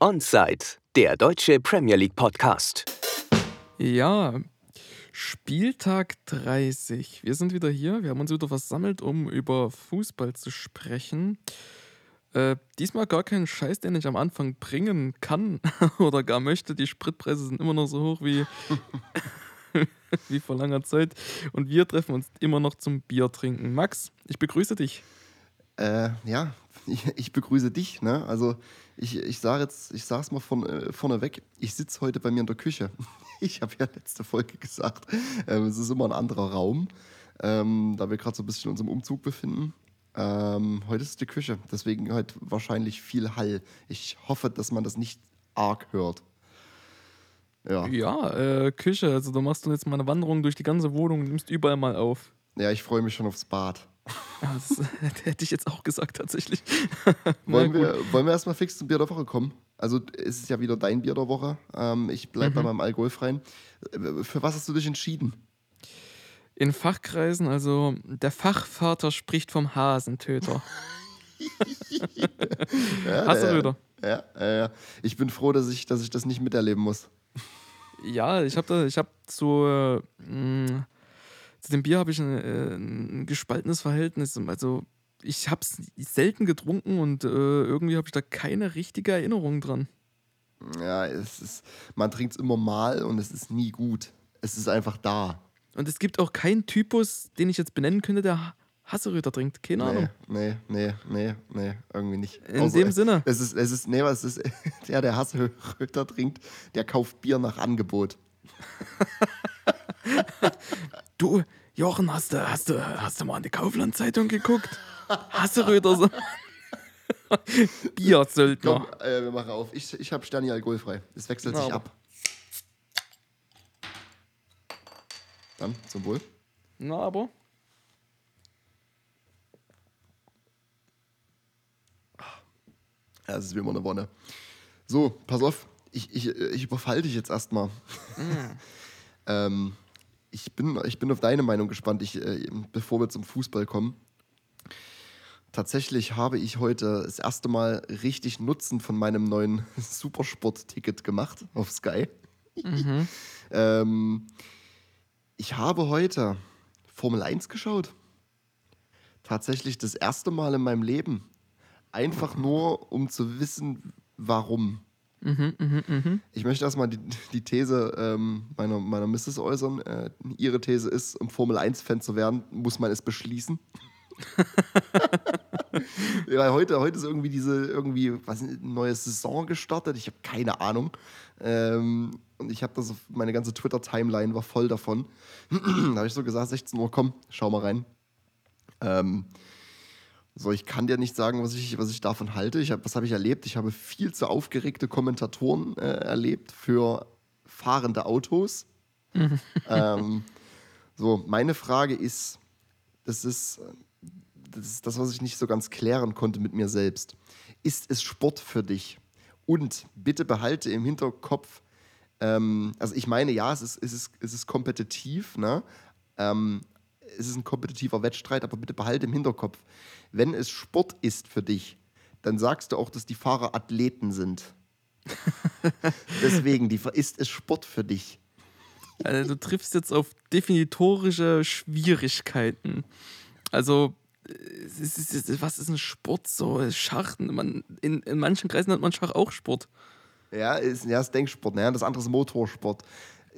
Onside, der deutsche Premier League Podcast. Ja, Spieltag 30. Wir sind wieder hier. Wir haben uns wieder versammelt, um über Fußball zu sprechen. Äh, diesmal gar keinen Scheiß, den ich am Anfang bringen kann oder gar möchte. Die Spritpreise sind immer noch so hoch wie, wie vor langer Zeit. Und wir treffen uns immer noch zum Bier trinken. Max, ich begrüße dich. Äh, ja, ich, ich, begrüße dich. Ne? Also ich, ich sage jetzt, ich sage es mal von, äh, vorneweg, ich sitze heute bei mir in der Küche. Ich habe ja letzte Folge gesagt, äh, es ist immer ein anderer Raum, ähm, da wir gerade so ein bisschen in unserem Umzug befinden. Ähm, heute ist die Küche, deswegen halt wahrscheinlich viel Hall. Ich hoffe, dass man das nicht arg hört. Ja, ja äh, Küche, also du machst jetzt mal eine Wanderung durch die ganze Wohnung und nimmst überall mal auf. Ja, ich freue mich schon aufs Bad. Das hätte ich jetzt auch gesagt, tatsächlich. wollen, wir, wollen wir erstmal fix zum Bier der Woche kommen? Also, es ist ja wieder dein Bier der Woche. Ähm, ich bleibe mhm. bei meinem Alkoholfreien. Für was hast du dich entschieden? In Fachkreisen, also der Fachvater spricht vom Hasentöter. ja, Hast du wieder? Ja, ja, ja. Ich bin froh, dass ich, dass ich das nicht miterleben muss. Ja, ich habe hab so. Äh, mh, zu dem Bier habe ich ein, äh, ein, gespaltenes Verhältnis. Also ich habe es selten getrunken und äh, irgendwie habe ich da keine richtige Erinnerung dran. Ja, es ist, man trinkt es immer mal und es ist nie gut. Es ist einfach da. Und es gibt auch keinen Typus, den ich jetzt benennen könnte, der Hasseröter trinkt. Keine nee, Ahnung. Nee, nee, nee, nee, irgendwie nicht. In also, dem Sinne. Es ist, es ist, nee, was ist, der, der Hasseröter trinkt, der kauft Bier nach Angebot. du, Jochen, hast du, hast du, hast du mal an die Kaufland-Zeitung geguckt? Hasseröder so. Biersöldner. Komm, äh, wir machen auf. Ich, ich habe Sterni alkoholfrei. Es wechselt Na, sich ab. Dann zum Wohl. Na, aber. Ja, das ist wie immer eine Wonne. So, pass auf. Ich, ich, ich überfall dich jetzt erstmal. Mm. ähm, ich, bin, ich bin auf deine Meinung gespannt, ich, äh, bevor wir zum Fußball kommen. Tatsächlich habe ich heute das erste Mal richtig Nutzen von meinem neuen Supersport-Ticket gemacht auf Sky. Mhm. ähm, ich habe heute Formel 1 geschaut. Tatsächlich das erste Mal in meinem Leben. Einfach nur, um zu wissen, warum. Mhm, mh, mh. Ich möchte erstmal die, die These ähm, meiner, meiner Misses äußern. Äh, ihre These ist, um Formel 1-Fan zu werden, muss man es beschließen. ja, heute, heute ist irgendwie diese irgendwie was eine neue Saison gestartet. Ich habe keine Ahnung. Ähm, und ich habe das, meine ganze Twitter-Timeline war voll davon. da habe ich so gesagt, 16 Uhr, komm, schau mal rein. Ähm, so, ich kann dir nicht sagen, was ich, was ich davon halte. Ich hab, was habe ich erlebt? Ich habe viel zu aufgeregte Kommentatoren äh, erlebt für fahrende Autos. ähm, so, meine Frage ist, das ist, das ist das, was ich nicht so ganz klären konnte mit mir selbst. Ist es Sport für dich? Und bitte behalte im Hinterkopf, ähm, also ich meine, ja, es ist, es ist, es ist kompetitiv, ne? Ähm, es ist ein kompetitiver Wettstreit, aber bitte behalte im Hinterkopf, wenn es Sport ist für dich, dann sagst du auch, dass die Fahrer Athleten sind. Deswegen, die, ist es Sport für dich? Also, du triffst jetzt auf definitorische Schwierigkeiten. Also, was ist ein Sport so? Schach, man, in, in manchen Kreisen nennt man Schach auch Sport. Ja, ist, ja, ist Denksport, ne? das andere ist Motorsport.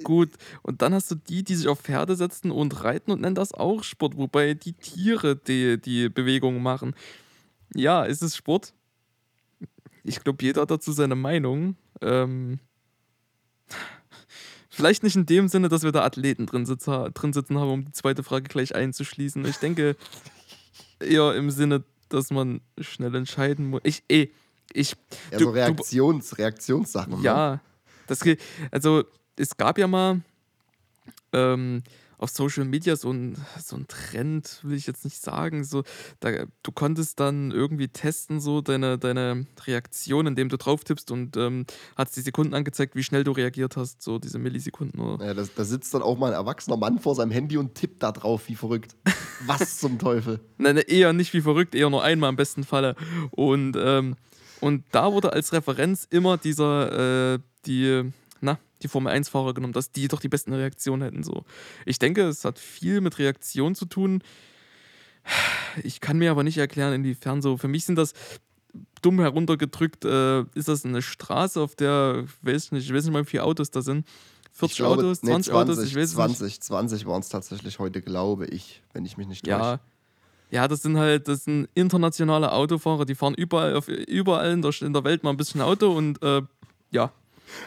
Gut, und dann hast du die, die sich auf Pferde setzen und reiten und nennen das auch Sport, wobei die Tiere die, die Bewegungen machen. Ja, ist es Sport? Ich glaube, jeder hat dazu seine Meinung. Ähm, vielleicht nicht in dem Sinne, dass wir da Athleten drin, sitze, drin sitzen haben, um die zweite Frage gleich einzuschließen. Ich denke eher im Sinne, dass man schnell entscheiden muss. Ich, eh, ich. Ja, du, so Reaktions, du, Reaktionssachen. Ne? Ja, das, also es gab ja mal ähm, auf Social Media so ein, so ein Trend, will ich jetzt nicht sagen. So, da, du konntest dann irgendwie testen, so deine, deine Reaktion, indem du drauf tippst und ähm, hat die Sekunden angezeigt, wie schnell du reagiert hast, so diese Millisekunden. Oder? Ja, da sitzt dann auch mal ein erwachsener Mann vor seinem Handy und tippt da drauf, wie verrückt. Was zum Teufel? Nein, eher nicht wie verrückt, eher nur einmal im besten Falle. Und ähm, Und da wurde als Referenz immer dieser, äh, die, na, die Formel 1-Fahrer genommen, dass die doch die besten Reaktionen hätten. So. Ich denke, es hat viel mit Reaktion zu tun. Ich kann mir aber nicht erklären, inwiefern so. Für mich sind das dumm heruntergedrückt, äh, ist das eine Straße, auf der, weiß nicht, ich weiß nicht mal, wie viele Autos da sind. 40 glaube, Autos, nee, 20, Autos, ich weiß 20, nicht. 20 waren es tatsächlich heute, glaube ich, wenn ich mich nicht täusche. Ja. Ja, das sind halt, das sind internationale Autofahrer, die fahren überall, auf, überall in der, in der Welt mal ein bisschen Auto und äh, ja,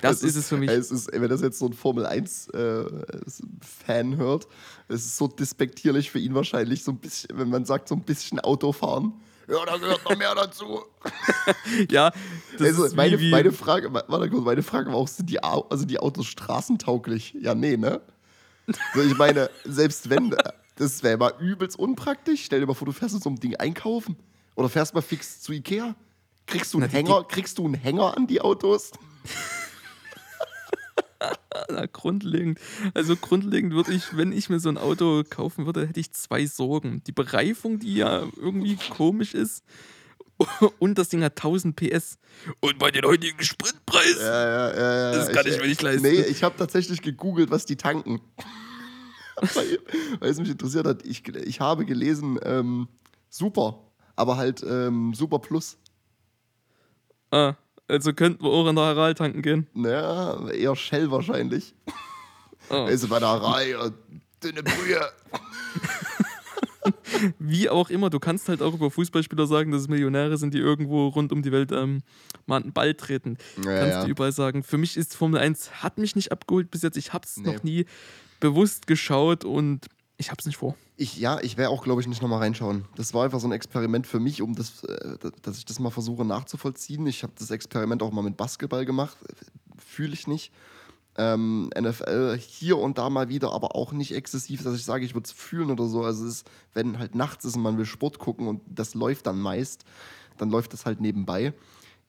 das ist, es für mich. Es ist, wenn das jetzt so ein Formel 1-Fan äh, hört, es ist so despektierlich für ihn wahrscheinlich, so ein bisschen, wenn man sagt, so ein bisschen Autofahren. Ja, da gehört noch mehr dazu. ja, das also ist meine, meine Frage, warte kurz, meine Frage war auch, sind die, also die Autos straßentauglich? Ja, nee, ne? So, ich meine, selbst wenn, das wäre mal übelst unpraktisch. Stell dir mal vor, du fährst mit so einem Ding einkaufen oder fährst mal fix zu Ikea. Kriegst du einen Na, Hänger, kriegst du einen Hänger an die Autos? Na, grundlegend. Also grundlegend würde ich, wenn ich mir so ein Auto kaufen würde, hätte ich zwei Sorgen. Die Bereifung, die ja irgendwie komisch ist. Und das Ding hat 1000 PS. Und bei den heutigen Spritpreisen. Ja, ja, ja, ja. Das kann ich mir nicht leisten. Nee, ich habe tatsächlich gegoogelt, was die tanken. weil, weil es mich interessiert hat. Ich, ich habe gelesen, ähm, super, aber halt ähm, super plus. Ah, also könnten wir auch in der Aral tanken gehen. Naja, eher Shell wahrscheinlich. Ah. Also bei der Reihe, dünne Brühe. Wie auch immer, du kannst halt auch über Fußballspieler sagen, dass es Millionäre sind, die irgendwo rund um die Welt ähm, mal einen Ball treten. Ja, kannst ja. du überall sagen. Für mich ist Formel 1, hat mich nicht abgeholt bis jetzt. Ich habe es Nee. noch nie bewusst geschaut und ich habe es nicht vor. Ich, ja, ich werde auch, glaube ich, nicht nochmal reinschauen. Das war einfach so ein Experiment für mich, um das, äh, dass ich das mal versuche nachzuvollziehen. Ich habe das Experiment auch mal mit Basketball gemacht. Fühle ich nicht. Ähm, NFL hier und da mal wieder, aber auch nicht exzessiv, dass ich sage, ich würde es fühlen oder so. Also, es ist, wenn halt nachts ist und man will Sport gucken und das läuft dann meist, dann läuft das halt nebenbei.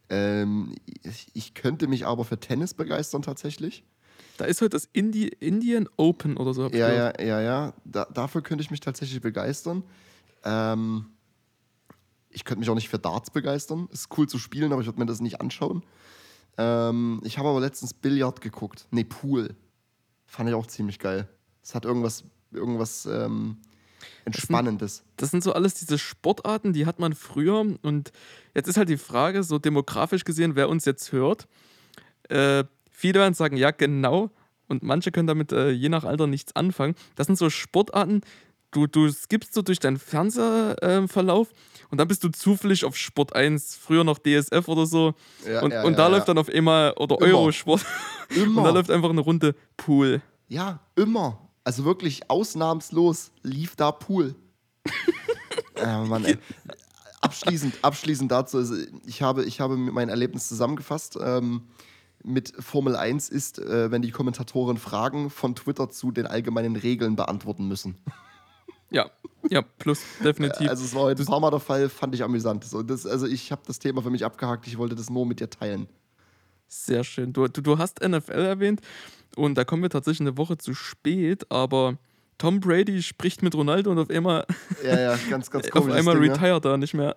Ähm, ich, ich könnte mich aber für Tennis begeistern tatsächlich. Da ist heute das Indi Indian Open oder so. Ja, ja, ja, ja. Da, dafür könnte ich mich tatsächlich begeistern. Ähm, ich könnte mich auch nicht für Darts begeistern. Ist cool zu spielen, aber ich würde mir das nicht anschauen. Ähm, ich habe aber letztens Billard geguckt. Nee, Pool. Fand ich auch ziemlich geil. Es hat irgendwas, irgendwas ähm, Entspannendes. Das sind so alles diese Sportarten, die hat man früher. Und jetzt ist halt die Frage, so demografisch gesehen, wer uns jetzt hört. Äh, viele werden sagen, ja, genau. Und manche können damit äh, je nach Alter nichts anfangen. Das sind so Sportarten, du, du skippst so durch deinen Fernsehverlauf und dann bist du zufällig auf Sport 1, früher noch DSF oder so. Ja, und ja, und da ja. läuft dann auf einmal, oder Immer. Eurosport. Und da Immer. läuft einfach eine Runde Pool. Ja, immer. Also wirklich ausnahmslos lief da Pool. äh, Mann, ey. Abschließend, abschließend dazu, also ich habe, ich habe mein Erlebnis zusammengefasst. Ähm, mit Formel 1 ist, äh, wenn die Kommentatoren Fragen von Twitter zu den allgemeinen Regeln beantworten müssen. Ja, ja, plus, definitiv. Also es war heute ein paar Mal der Fall, fand ich amüsant. So, das, also ich habe das Thema für mich abgehakt, ich wollte das nur mit dir teilen. Sehr schön. Du, du, du hast NFL erwähnt und da kommen wir tatsächlich eine Woche zu spät, aber Tom Brady spricht mit Ronaldo und auf einmal, Ja, ja, ganz, ganz auf komisch. einmal Ding, ja. retired er nicht mehr.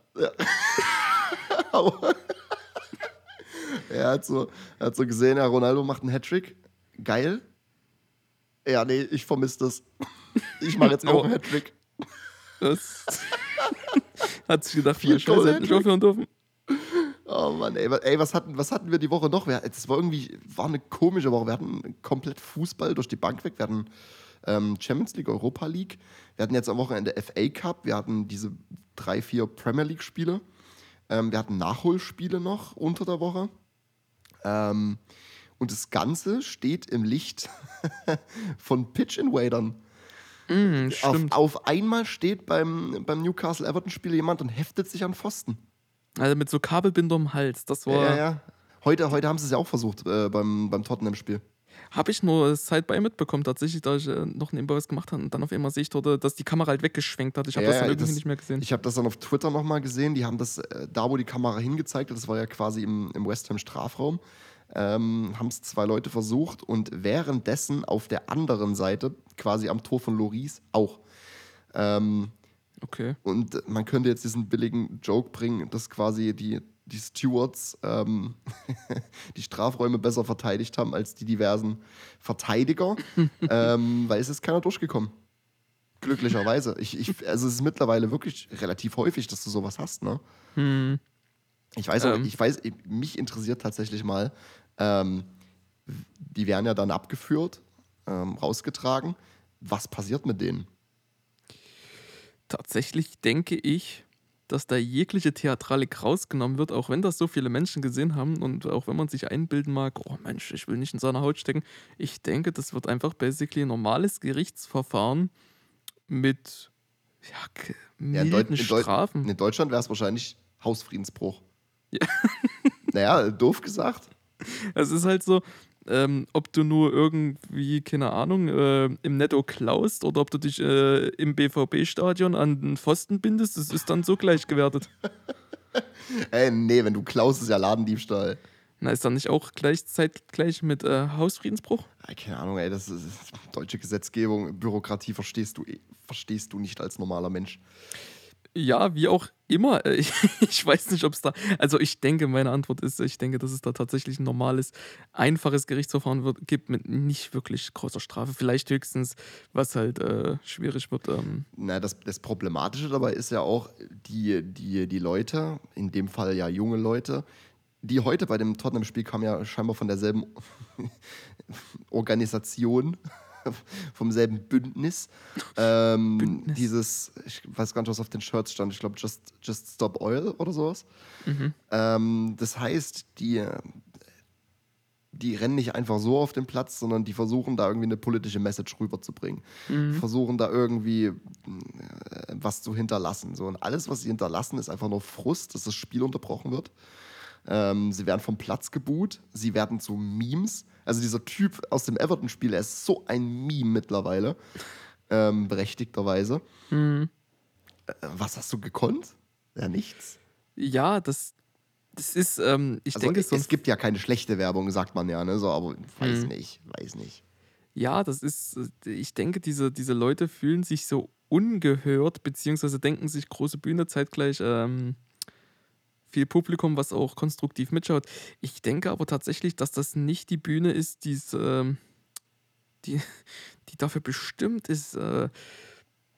Aber er hat so, er hat so gesehen, ja, Ronaldo macht einen Hattrick. Geil. Ja, nee, ich vermisse das. Ich mache jetzt auch einen Hattrick. Das hat sich gedacht, viel Scheiße, hätte nicht aufhören dürfen. Oh Mann, ey, ey was, hatten, was hatten wir die Woche noch? Das war irgendwie, war eine komische Woche. Wir hatten komplett Fußball durch die Bank weg. Wir hatten ähm, Champions League, Europa League. Wir hatten jetzt am Wochenende FA Cup. Wir hatten diese drei, vier Premier League Spiele. Ähm, wir hatten Nachholspiele noch unter der Woche. Ähm, und das Ganze steht im Licht von Pitch Invadern. Mm, Auf, auf einmal steht beim, beim Newcastle-Everton-Spiel jemand und heftet sich an Pfosten. Also mit so Kabelbinder am Hals. Das war. Ja, ja. Heute, heute haben sie es ja auch versucht äh, beim, beim Tottenham-Spiel. Habe ich nur Sideby mitbekommen, tatsächlich, da ich äh, noch nebenbei was gemacht habe und dann auf einmal sehe ich dort, dass die Kamera halt weggeschwenkt hat. Ich habe Ja, das dann irgendwie das- nicht mehr gesehen. Ich habe das dann auf Twitter nochmal gesehen. Die haben das, äh, da wo die Kamera hingezeigt hat, das war ja quasi im, im West Ham Strafraum, ähm, haben es zwei Leute versucht und währenddessen auf der anderen Seite, quasi am Tor von Loris, auch. Ähm, okay. und man könnte jetzt diesen billigen Joke bringen, dass quasi die die Stewards ähm, die Strafräume besser verteidigt haben als die diversen Verteidiger, ähm, weil es ist keiner durchgekommen. Glücklicherweise. Ich, ich, also es ist mittlerweile wirklich relativ häufig, dass du sowas hast, ne? Hm. Ich weiß, Ähm. ich weiß, mich interessiert tatsächlich mal, ähm, die werden ja dann abgeführt, ähm, rausgetragen. Was passiert mit denen? Tatsächlich denke ich, dass da jegliche Theatralik rausgenommen wird, auch wenn das so viele Menschen gesehen haben und auch wenn man sich einbilden mag, oh Mensch, ich will nicht in seiner Haut stecken. Ich denke, das wird einfach basically ein normales Gerichtsverfahren mit ja, k- Ja, in, milden in, Strafen. in Deutschland wäre es wahrscheinlich Hausfriedensbruch. Ja. naja, doof gesagt. Es ist halt so, ähm, ob du nur irgendwie, keine Ahnung, äh, im Netto klaust oder ob du dich äh, im BVB-Stadion an den Pfosten bindest, das ist dann so gleich gewertet. Ey, nee, wenn du klaust, ist ja Ladendiebstahl. Na, ist dann nicht auch gleichzeitig gleich mit äh, Hausfriedensbruch? Ey, keine Ahnung, ey, das ist deutsche Gesetzgebung, Bürokratie verstehst du, eh- verstehst du nicht als normaler Mensch. Ja, wie auch immer. Äh, Ich, ich weiß nicht, ob es da. Also, ich denke, meine Antwort ist, ich denke, dass es da tatsächlich ein normales, einfaches Gerichtsverfahren wird, gibt mit nicht wirklich großer Strafe. Vielleicht höchstens, was halt äh, schwierig wird. Ähm, Na, das, das Problematische dabei ist ja auch, die, die, die Leute, in dem Fall ja junge Leute, die heute bei dem Tottenham-Spiel kamen ja scheinbar von derselben Organisation, vom selben Bündnis. Ähm, Bündnis. Dieses, ich weiß gar nicht, was auf den Shirts stand, ich glaube Just, Just Stop Oil oder sowas. mhm. Ähm, das heißt, die, die rennen nicht einfach so auf den Platz, sondern die versuchen da irgendwie eine politische Message rüberzubringen. Mhm. Versuchen da irgendwie äh, was zu hinterlassen. So. Und alles, was sie hinterlassen, ist einfach nur Frust, dass das Spiel unterbrochen wird. Ähm, sie werden vom Platz geboot, sie werden zu Memes. Also dieser Typ aus dem Everton-Spiel, er ist so ein Meme mittlerweile, ähm, berechtigterweise. Mhm. Äh, was hast du gekonnt? Ja, nichts. Ja, das, das ist, ähm, ich Also, denke, ein es gibt ja keine schlechte Werbung, sagt man ja, ne? So, aber weiß Mhm. nicht, weiß nicht. Ja, das ist, ich denke, diese, diese Leute fühlen sich so ungehört, beziehungsweise denken sich große Bühne zeitgleich ähm, viel Publikum, was auch konstruktiv mitschaut. Ich denke aber tatsächlich, dass das nicht die Bühne ist, die's, ähm, die, die dafür bestimmt ist. Äh,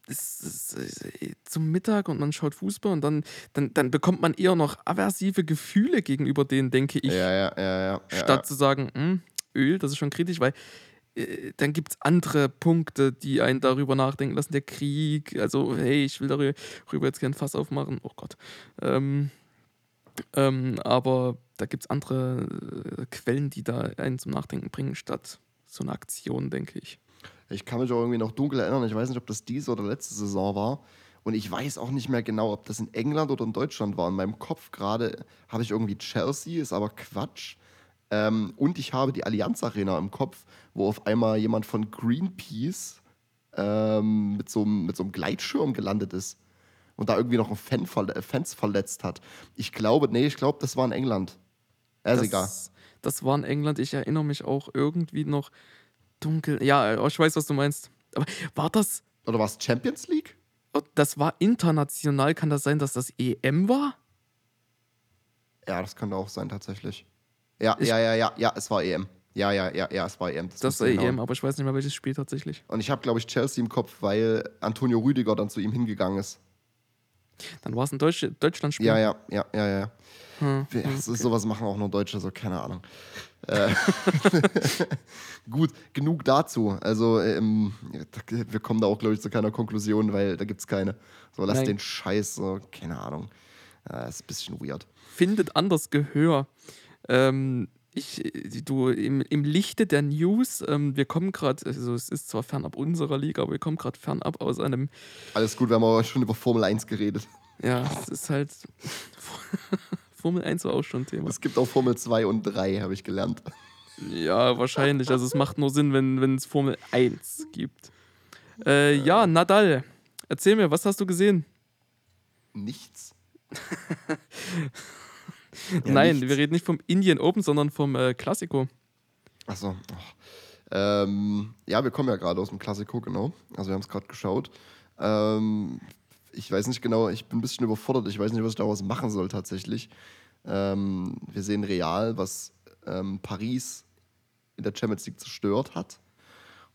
ist, äh, zum Mittag und man schaut Fußball und dann, dann, dann bekommt man eher noch aversive Gefühle gegenüber denen, denke ich ja, ja, ja, ja. statt zu sagen, hm, Öl, das ist schon kritisch, weil äh, dann gibt es andere Punkte, die einen darüber nachdenken lassen. Der Krieg, also hey, ich will darüber darüber jetzt kein Fass aufmachen, oh Gott. Ähm, ähm, aber da gibt es andere äh, Quellen, die da einen zum Nachdenken bringen, statt so eine Aktion, denke ich. Ich kann mich auch irgendwie noch dunkel erinnern. Ich weiß nicht, ob das diese oder letzte Saison war. Und ich weiß auch nicht mehr genau, ob das in England oder in Deutschland war. In meinem Kopf gerade habe ich irgendwie Chelsea, ist aber Quatsch. Ähm, und ich habe die Allianz Arena im Kopf, wo auf einmal jemand von Greenpeace ähm, mit, so, mit so einem Gleitschirm gelandet ist. Und da irgendwie noch einen Fan verle Fans verletzt hat. Ich glaube, nee, ich glaube, das war in England. Ja, ist egal. das, das war in England, ich erinnere mich auch irgendwie noch dunkel. Ja, äh, ich weiß, was du meinst. Aber war das, Oder war es Champions League? Oh, Das war international. Kann das sein, dass das EM war? Ja, das könnte auch sein, tatsächlich. Ja, Ich- ja, ja, ja, ja, es war EM. Ja, ja, ja, ja, es war EM. Das müsste war hinhauen. EM, aber ich weiß nicht mehr, welches Spiel tatsächlich. Und ich habe, glaube ich, Chelsea im Kopf, weil Antonio Rüdiger dann zu ihm hingegangen ist. Dann war es ein Deutsch Deutschlandspiel. Ja, ja, ja, ja, ja. Hm. Ja, so, sowas machen auch nur Deutsche, so keine Ahnung. Äh, Gut, genug dazu. Also, ähm, wir kommen da auch, glaube ich, zu keiner Konklusion, weil da gibt es keine. So, lass Nein. den Scheiß, so, keine Ahnung. Äh, ist ein bisschen weird. Findet anders Gehör. Ähm, ich, äh, du, im, im Lichte der News, ähm, wir kommen gerade, also es ist zwar fernab unserer Liga, aber wir kommen gerade fernab aus einem, Alles gut, wir haben aber schon über Formel 1 geredet. ja, es ist halt, Formel 1 war auch schon ein Thema. Es gibt auch Formel 2 und 3, habe ich gelernt. Ja, wahrscheinlich. Also es macht nur Sinn, wenn wenn es Formel 1 gibt. Äh, ja, Nadal, erzähl mir, was hast du gesehen? Nichts. Ja, Nein, nichts. wir reden nicht vom Indian Open, sondern vom äh, Klassiko. Achso. Ähm, ja, wir kommen ja gerade aus dem Klassiko, genau. Also wir haben es gerade geschaut. Ähm, ich weiß nicht genau, ich bin ein bisschen überfordert. Ich weiß nicht, was ich daraus machen soll tatsächlich. Ähm, wir sehen Real, was ähm, Paris in der Champions League zerstört hat.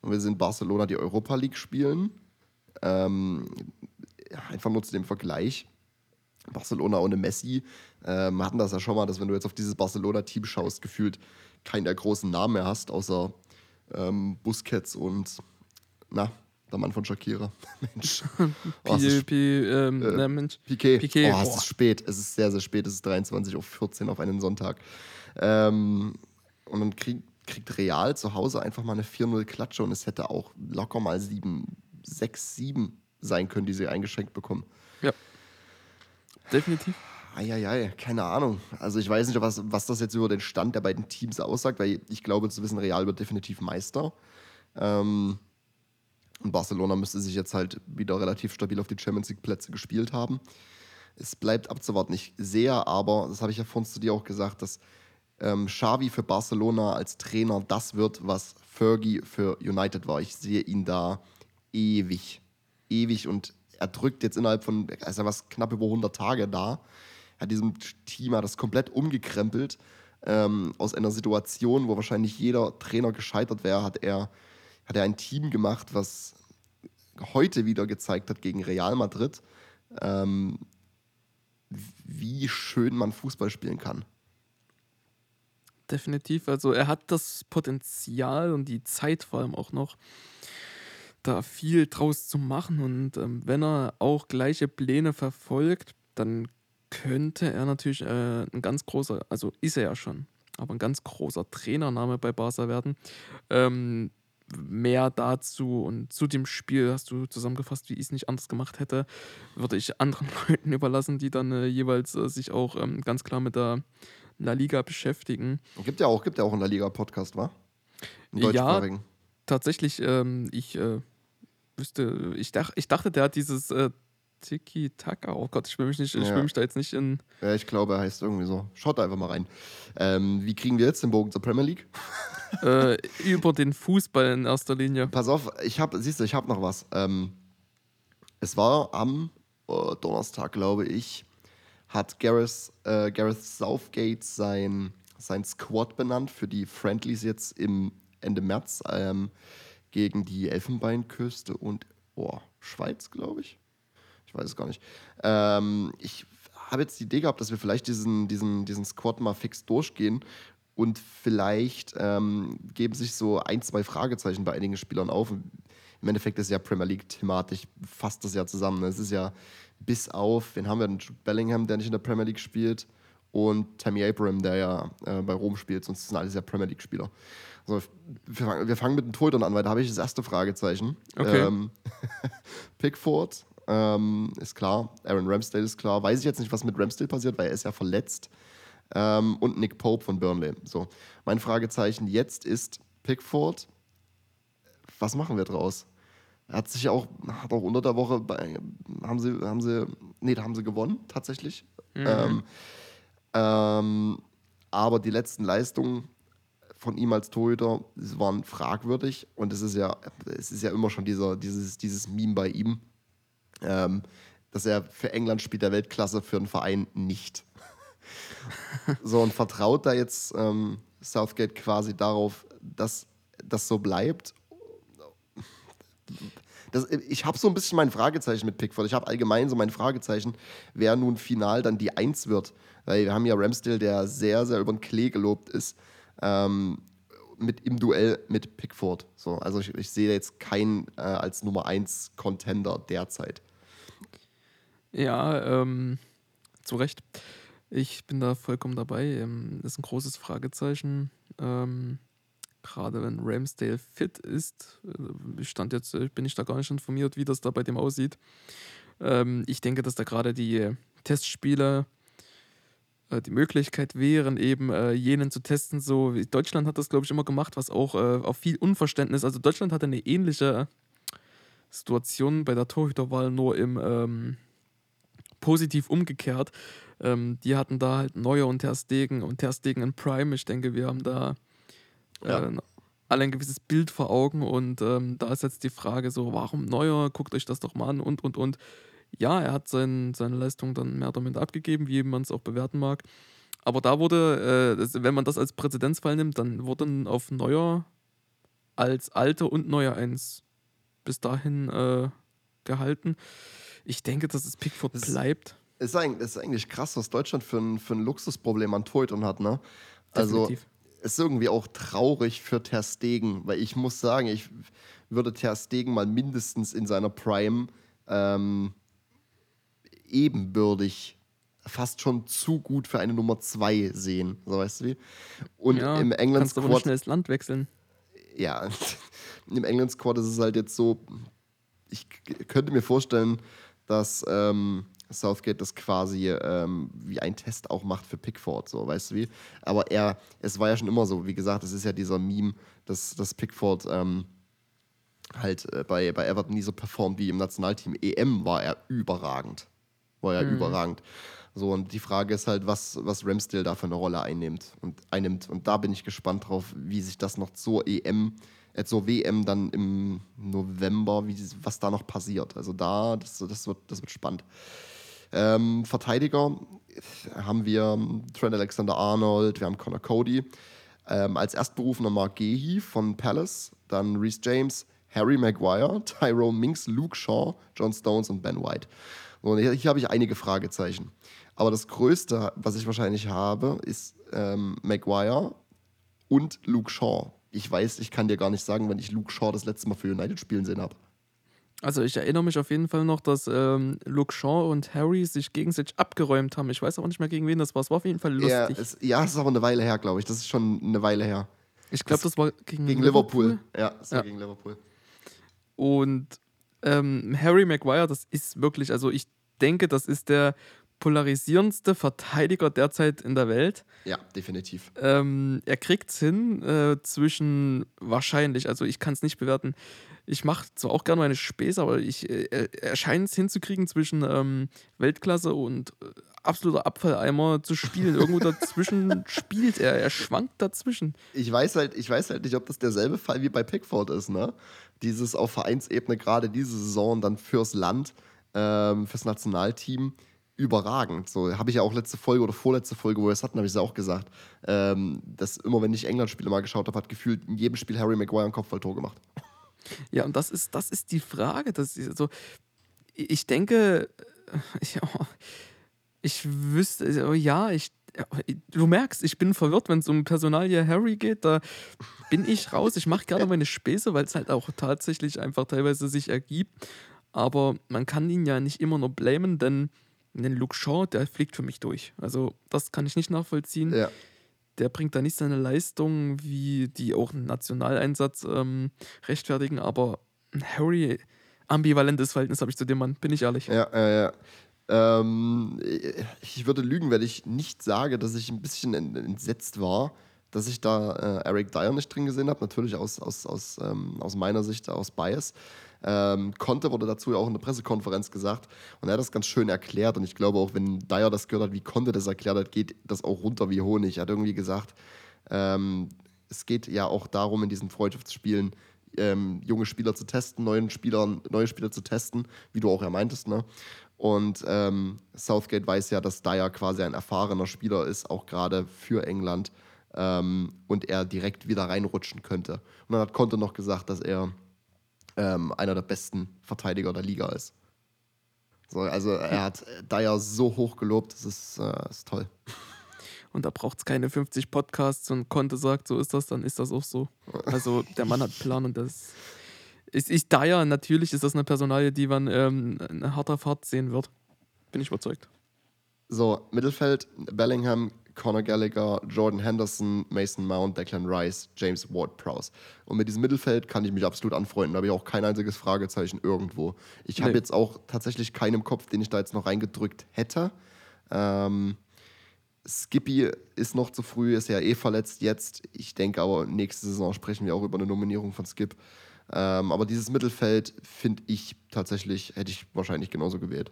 Und wir sehen Barcelona die Europa League spielen. Ähm, einfach nur zu dem Vergleich. Barcelona ohne Messi. Äh, wir hatten das ja schon mal, dass wenn du jetzt auf dieses Barcelona-Team schaust, gefühlt keinen der großen Namen mehr hast, außer ähm, Busquets und na, der Mann von Shakira. Mensch. Oh, P, ist P, ähm, äh, na, Mensch. Piquet. Piquet, Oh, es ist spät. Es ist sehr, sehr spät. Es ist 23 auf 14 auf einen Sonntag. Ähm, und dann krieg, kriegt Real zu Hause einfach mal eine 4-0 Klatsche und es hätte auch locker mal 7, 6, 7 sein können, die sie eingeschenkt bekommen. Ja. Definitiv. Eieiei, keine Ahnung. Also ich weiß nicht, was, was das jetzt über den Stand der beiden Teams aussagt, weil ich glaube zu wissen, Real wird definitiv Meister. Ähm, und Barcelona müsste sich jetzt halt wieder relativ stabil auf die Champions League Plätze gespielt haben. Es bleibt abzuwarten. Ich sehe aber, das habe ich ja vorhin zu dir auch gesagt, dass ähm, Xavi für Barcelona als Trainer das wird, was Fergie für United war. Ich sehe ihn da ewig, ewig und er drückt jetzt innerhalb von, also war knapp über 100 Tage da, hat diesem Team hat das komplett umgekrempelt. Ähm, aus einer Situation, wo wahrscheinlich jeder Trainer gescheitert wäre, hat er, hat er ein Team gemacht, was heute wieder gezeigt hat gegen Real Madrid, ähm, wie schön man Fußball spielen kann. Definitiv. Also er hat das Potenzial und die Zeit vor allem auch noch, da viel draus zu machen. Und ähm, wenn er auch gleiche Pläne verfolgt, dann könnte er natürlich äh, ein ganz großer, also ist er ja schon, aber ein ganz großer Trainername bei Barca werden. Ähm, mehr dazu und zu dem Spiel hast du zusammengefasst, wie ich es nicht anders gemacht hätte, würde ich anderen Leuten überlassen, die dann äh, jeweils äh, sich auch ähm, ganz klar mit der La Liga beschäftigen. Gibt ja auch, gibt ja auch in der Liga Podcast, wa? Ja. Tatsächlich, ähm, ich äh, wüsste, ich, dach, ich dachte, der hat dieses äh, Tiki-Taka. Oh Gott, ich will mich nicht, ich Ja. will mich da jetzt nicht in. Ja, ich glaube, er heißt irgendwie so. Schaut da einfach mal rein. Ähm, wie kriegen wir jetzt den Bogen zur Premier League? Äh, über den Fußball in erster Linie. Pass auf, ich habe, siehst du, ich habe noch was. Ähm, es war am äh, Donnerstag, glaube ich, hat Gareth, äh, Gareth Southgate sein, sein Squad benannt für die Friendlies jetzt im Ende März ähm, gegen die Elfenbeinküste und oh, Schweiz, glaube ich. Ich weiß es gar nicht. Ähm, ich habe jetzt die Idee gehabt, dass wir vielleicht diesen, diesen, diesen Squad mal fix durchgehen und vielleicht ähm, geben sich so ein, zwei Fragezeichen bei einigen Spielern auf. Im Endeffekt ist ja Premier League thematisch fasst das ja zusammen. ne? Es ist ja bis auf, wen haben wir denn? Jude Bellingham, der nicht in der Premier League spielt und Tammy Abraham, der ja äh, bei Rom spielt. Sonst sind alles ja Premier League Spieler. So, wir, fangen, wir fangen mit den Torhütern an, weil da habe ich das erste Fragezeichen. Okay. Ähm, Pickford ähm, ist klar, Aaron Ramsdale ist klar. Weiß ich jetzt nicht, was mit Ramsdale passiert, weil er ist ja verletzt. Ähm, und Nick Pope von Burnley. So, mein Fragezeichen jetzt ist Pickford. Was machen wir draus? Er hat sich ja auch, hat auch unter der Woche bei, haben sie, haben sie, nee, da haben sie gewonnen, tatsächlich. Ähm, ähm, aber die letzten Leistungen von ihm als Torhüter waren fragwürdig und es ist ja, es ist ja immer schon dieser, dieses, dieses Meme bei ihm, ähm, dass er für England spielt der Weltklasse, für einen Verein nicht. so und vertraut da jetzt ähm, Southgate quasi darauf, dass das so bleibt das, ich habe so ein bisschen mein Fragezeichen mit Pickford. Ich habe allgemein so mein Fragezeichen, wer nun final dann die Eins wird. Weil wir haben ja Ramsdale, der sehr, sehr über den Klee gelobt ist, ähm, mit, im Duell mit Pickford. So, also ich, ich sehe jetzt keinen äh, als Nummer 1 Contender derzeit. Ja, ähm, zu Recht. Ich bin da vollkommen dabei. Ähm, ist ein großes Fragezeichen. Ähm, Gerade wenn Ramsdale fit ist, äh, ich stand jetzt, äh, bin ich da gar nicht informiert, wie das da bei dem aussieht. Ähm, ich denke, dass da gerade die äh, Testspiele äh, die Möglichkeit wären, eben äh, jenen zu testen. So, Deutschland hat das, glaube ich, immer gemacht, was auch äh, auf viel Unverständnis. Also Deutschland hatte eine ähnliche Situation bei der Torhüterwahl, nur im ähm, positiv umgekehrt. Ähm, die hatten da halt Neuer und Ter Stegen und Ter Stegen in Prime. Ich denke, wir haben da Ja. äh, alle ein gewisses Bild vor Augen und ähm, da ist jetzt die Frage so, warum Neuer? Guckt euch das doch mal an und und und. Ja, er hat sein, seine Leistung dann mehr oder minder abgegeben, wie man es auch bewerten mag. Aber da wurde, äh, wenn man das als Präzedenzfall nimmt, dann wurden auf Neuer als Alter und Neuer eins bis dahin äh, gehalten. Ich denke, dass es Pickford Das- bleibt. Ist eigentlich, ist eigentlich krass, was Deutschland für ein, für ein Luxusproblem an Torhütern hat, ne? Also, Definitiv. ist irgendwie auch traurig für Ter Stegen, weil ich muss sagen, ich würde Ter Stegen mal mindestens in seiner Prime ähm, ebenbürdig, fast schon zu gut für eine Nummer 2 sehen, so weißt du wie? Und ja, im England kannst aber Squad, schnell das Land wechseln. ja, im England Squad ist es halt jetzt so, ich könnte mir vorstellen, dass ähm, Southgate das quasi ähm, wie ein Test auch macht für Pickford, so, weißt du wie? Aber er, es war ja schon immer so, wie gesagt, es ist ja dieser Meme, dass, dass Pickford ähm, halt äh, bei, bei Everton nie so performt wie im Nationalteam. EM war er überragend. War er überragend. So, und die Frage ist halt, was, was Ramsdale da für eine Rolle einnimmt und einnimmt. Und da bin ich gespannt drauf, wie sich das noch zur EM, äh, zur WM dann im November, wie, was da noch passiert. Also da, das, das, wird, das wird spannend. Ähm, Verteidiger haben wir Trent Alexander-Arnold, wir haben Connor Cody. Ähm, als erstberufener Mark Gehi von Palace, dann Reese James, Harry Maguire, Tyrone Minks, Luke Shaw, John Stones und Ben White. So, Und hier, hier habe ich einige Fragezeichen. Aber das Größte, was ich wahrscheinlich habe, ist ähm, Maguire und Luke Shaw. Ich weiß, ich kann dir gar nicht sagen, wann ich Luke Shaw das letzte Mal für United spielen sehen habe. Also ich erinnere mich auf jeden Fall noch, dass ähm, Luke Shaw und Harry sich gegenseitig abgeräumt haben. Ich weiß aber nicht mehr, gegen wen das war. Es war auf jeden Fall Ja, lustig. es, ja, es ist aber eine Weile her, glaube ich. Das ist schon eine Weile her. ich glaube, das war gegen, Gegen Liverpool. Ja, es war Ja. gegen Liverpool. Und ähm, Harry Maguire, das ist wirklich, also ich denke, das ist der polarisierendste Verteidiger derzeit in der Welt. Ja, definitiv. Ähm, er kriegt es hin äh, zwischen wahrscheinlich, also ich kann es nicht bewerten. Ich mache zwar auch gerne meine Späße, aber ich, äh, er- er scheint es hinzukriegen zwischen ähm, Weltklasse und äh, absoluter Abfalleimer zu spielen. Irgendwo dazwischen spielt er, er schwankt dazwischen. Ich weiß halt, ich weiß halt nicht, ob das derselbe Fall wie bei Pickford ist, ne? Dieses auf Vereinsebene gerade diese Saison dann fürs Land, ähm, fürs Nationalteam überragend. So habe ich ja auch letzte Folge oder vorletzte Folge, wo wir es hatten, habe ich es auch gesagt, ähm, dass immer, wenn ich England-Spiele mal geschaut habe, hat gefühlt in jedem Spiel Harry Maguire ein Kopfballtor gemacht. Ja, und das ist, das ist die Frage. Das ist so, ich denke, äh, ja, ich wüsste, also, ja, ich, du merkst, ich bin verwirrt, wenn es um Personalie Harry geht. Da bin ich raus. Ich mache gerne meine Späße, weil es halt auch tatsächlich einfach teilweise sich ergibt. Aber man kann ihn ja nicht immer nur blamen, denn den Luke Shaw, der fliegt für mich durch. Also, das kann ich nicht nachvollziehen Ja. der bringt da nicht seine Leistung, wie die auch einen Nationaleinsatz ähm, rechtfertigen, aber Harry, ambivalentes Verhältnis habe ich zu dem Mann, bin ich ehrlich. Ja, ja, ja. Ähm, ich würde lügen, wenn ich nicht sage, dass ich ein bisschen en- entsetzt war, dass ich da äh, Eric Dyer nicht drin gesehen habe. Natürlich aus, aus, aus, ähm, aus meiner Sicht, aus Bias. Ähm, Conte wurde dazu ja auch in der Pressekonferenz gesagt und er hat das ganz schön erklärt. Und ich glaube auch, wenn Dyer das gehört hat, wie Conte das erklärt hat, geht das auch runter wie Honig. Er hat irgendwie gesagt, ähm, es geht ja auch darum, in diesen Freundschaftsspielen ähm, junge Spieler zu testen, neuen Spielern, neue Spieler zu testen, wie du auch ja meintest, ne? Und ähm, Southgate weiß ja, dass Dyer quasi ein erfahrener Spieler ist, auch gerade für England, ähm, und er direkt wieder reinrutschen könnte. Und dann hat Conte noch gesagt, dass er ähm, einer der besten Verteidiger der Liga ist. So, also er hat Dyer so hoch gelobt, das ist, äh, ist toll. Und da braucht es keine 50 Podcasts und Conte sagt, so ist das, dann ist das auch so. Also der Mann hat Plan und das ist, ich ja, natürlich ist das eine Personalie, die man ähm, in harter Fahrt sehen wird. Bin ich überzeugt. So, Mittelfeld, Bellingham, Conor Gallagher, Jordan Henderson, Mason Mount, Declan Rice, James Ward-Prowse. Und mit diesem Mittelfeld kann ich mich absolut anfreunden. Da habe ich auch kein einziges Fragezeichen irgendwo. Ich habe Nee. jetzt auch tatsächlich keinen im Kopf, den ich da jetzt noch reingedrückt hätte. Ähm, Skippy ist noch zu früh, ist ja eh verletzt jetzt. Ich denke aber, nächste Saison sprechen wir auch über eine Nominierung von Skip. Ähm, aber dieses Mittelfeld finde ich tatsächlich, hätte ich wahrscheinlich genauso gewählt.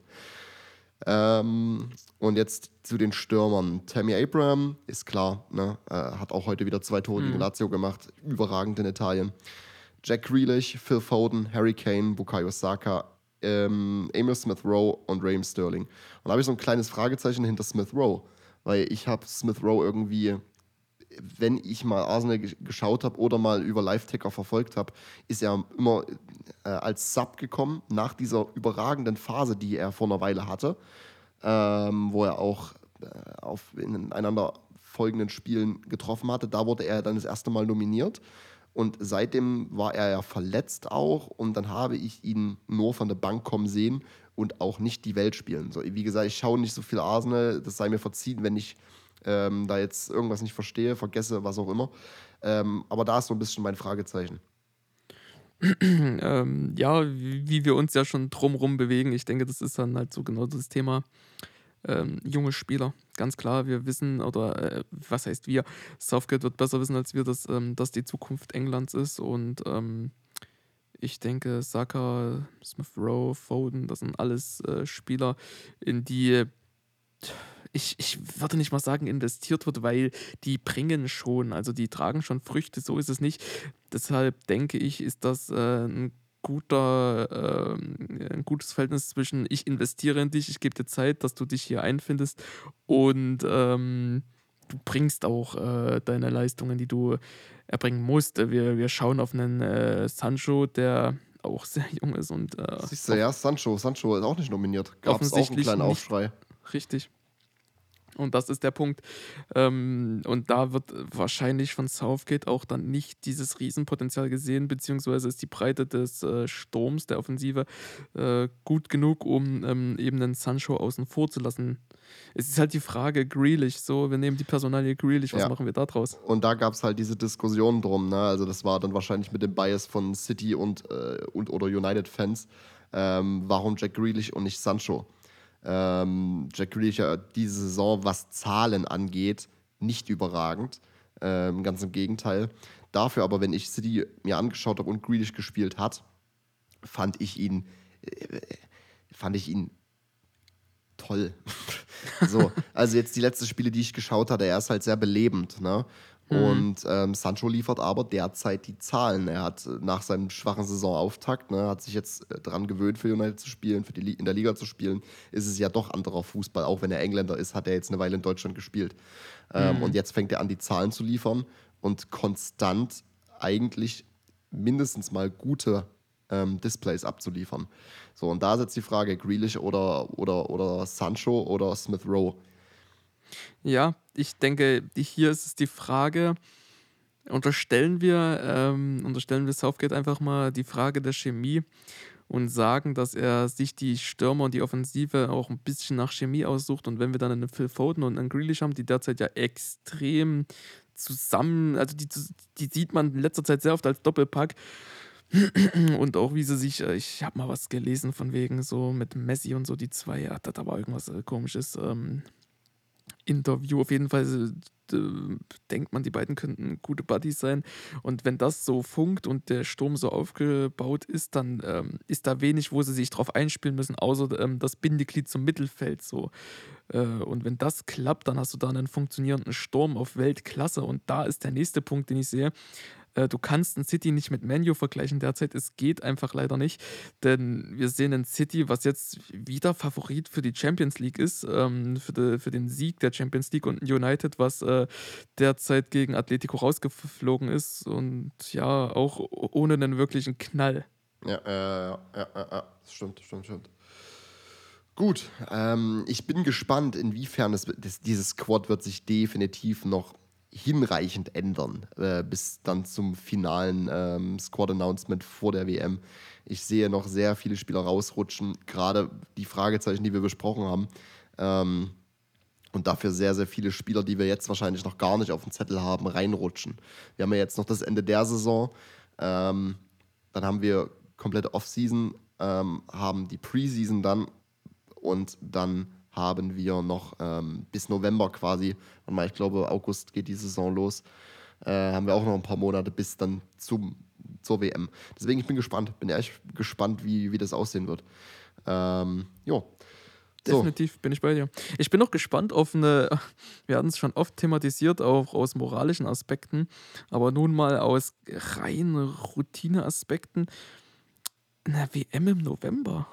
Ähm, und jetzt zu den Stürmern. Tammy Abraham ist klar, ne? äh, hat auch heute wieder zwei Tore gegen Lazio gemacht, überragend in Italien. Jack Grealish, Phil Foden, Harry Kane, Bukayo Saka, ähm, Emil Smith Rowe und Raheem Sterling. Und da habe ich so ein kleines Fragezeichen hinter Smith Rowe, weil ich habe Smith Rowe irgendwie, wenn ich mal Arsenal geschaut habe oder mal über Live-Ticker verfolgt habe, ist er immer äh, als Sub gekommen nach dieser überragenden Phase, die er vor einer Weile hatte, ähm, wo er auch äh, auf ineinander folgenden Spielen getroffen hatte. Da wurde er dann das erste Mal nominiert. Und seitdem war er ja verletzt auch. Und dann habe ich ihn nur von der Bank kommen sehen und auch nicht die Welt spielen. So, wie gesagt, ich schaue nicht so viel Arsenal. Das sei mir verziehen, wenn ich ähm, da jetzt irgendwas nicht verstehe, vergesse, was auch immer. Ähm, aber da ist so ein bisschen mein Fragezeichen. ähm, ja, wie, wir uns ja schon drumrum bewegen. Ich denke, das ist dann halt so genau das Thema ähm, junge Spieler. Ganz klar, wir wissen, oder äh, was heißt wir, Southgate wird besser wissen als wir, dass ähm, das die Zukunft Englands ist und ähm, ich denke, Saka, Smith Rowe, Foden, das sind alles äh, Spieler, in die ich, ich würde nicht mal sagen, investiert wird, weil die bringen schon, also die tragen schon Früchte, so ist es nicht. Deshalb denke ich, ist das äh, ein guter, äh, ein gutes Verhältnis zwischen ich investiere in dich, ich gebe dir Zeit, dass du dich hier einfindest und ähm, du bringst auch äh, deine Leistungen, die du erbringen musst. Wir, wir schauen auf einen äh, Sancho, der auch sehr jung ist und äh, Siehst du, ja, Sancho, Sancho ist auch nicht nominiert. Gab es auch einen kleinen Aufschrei. Richtig. Und das ist der Punkt. Ähm, und da wird wahrscheinlich von Southgate auch dann nicht dieses Riesenpotenzial gesehen, beziehungsweise ist die Breite des äh, Sturms der Offensive äh, gut genug, um ähm, eben den Sancho außen vor zu lassen. Es ist halt die Frage, Grealish, so, wir nehmen die Personalie Grealish, was ja. machen wir da draus? Und da gab es halt diese Diskussion drum, ne? Also das war dann wahrscheinlich mit dem Bias von City und, äh, und oder United-Fans. Ähm, warum Jack Grealish und nicht Sancho? Ähm, Jack ja diese Saison, was Zahlen angeht, nicht überragend. Ähm, ganz im Gegenteil. Dafür aber, wenn ich City mir angeschaut habe und Grealish gespielt hat, fand ich ihn, äh, fand ich ihn toll. so, also jetzt die letzten Spiele, die ich geschaut hatte, er ist halt sehr belebend. Ne? Mhm. Und ähm, Sancho liefert aber derzeit die Zahlen. Er hat äh, nach seinem schwachen Saisonauftakt, ne, hat sich jetzt äh, daran gewöhnt, für United zu spielen, für die in der Liga zu spielen, ist es ja doch anderer Fußball. Auch wenn er Engländer ist, hat er jetzt eine Weile in Deutschland gespielt. Ähm, mhm. Und jetzt fängt er an, die Zahlen zu liefern und konstant eigentlich mindestens mal gute ähm, Displays abzuliefern. So, und da setzt die Frage, Grealish oder, oder, oder Sancho oder Smith Rowe. Ja, ich denke, hier ist es die Frage, unterstellen wir, ähm, unterstellen wir Southgate einfach mal die Frage der Chemie und sagen, dass er sich die Stürmer und die Offensive auch ein bisschen nach Chemie aussucht. Und wenn wir dann einen Phil Foden und einen Grealish haben, die derzeit ja extrem zusammen, also die, die sieht man in letzter Zeit sehr oft als Doppelpack. Und auch wie sie sich, äh, ich habe mal was gelesen von wegen so mit Messi und so, die zwei, ja, da war irgendwas äh, komisches. Ähm, Interview. Auf jeden Fall äh, denkt man, die beiden könnten gute Buddies sein. Und wenn das so funkt und der Sturm so aufgebaut ist, dann ähm, ist da wenig, wo sie sich drauf einspielen müssen, außer ähm, das Bindeglied zum Mittelfeld. So. Äh, und wenn das klappt, dann hast du da einen funktionierenden Sturm auf Weltklasse. Und da ist der nächste Punkt, den ich sehe. Äh, du kannst ein City nicht mit Menu vergleichen derzeit. Es geht einfach leider nicht. Denn wir sehen ein City, was jetzt wieder Favorit für die Champions League ist, ähm, für, de, für den Sieg der Champions League und United, was äh, derzeit gegen Atletico rausgeflogen ist und ja, auch ohne einen wirklichen Knall. Ja, äh, ja, ja, ja, stimmt, stimmt, stimmt. Gut, ähm, ich bin gespannt, inwiefern es, das, dieses Squad wird sich definitiv noch hinreichend ändern äh, bis dann zum finalen ähm, Squad-Announcement vor der WM. Ich sehe noch sehr viele Spieler rausrutschen, gerade die Fragezeichen, die wir besprochen haben. Ähm, und dafür sehr, sehr viele Spieler, die wir jetzt wahrscheinlich noch gar nicht auf dem Zettel haben, reinrutschen. Wir haben ja jetzt noch das Ende der Saison. Ähm, dann haben wir komplette Off-Season, ähm, haben die Preseason dann und dann haben wir noch ähm, bis November quasi, und ich glaube, August geht die Saison los, äh, haben wir auch noch ein paar Monate bis dann zum, zur WM. Deswegen, ich bin gespannt, bin echt gespannt, wie, wie das aussehen wird. Ähm, jo. So. Definitiv bin ich bei dir. Ich bin noch gespannt auf eine, wir hatten es schon oft thematisiert, auch aus moralischen Aspekten, aber nun mal aus rein Routineaspekten. Eine WM im November.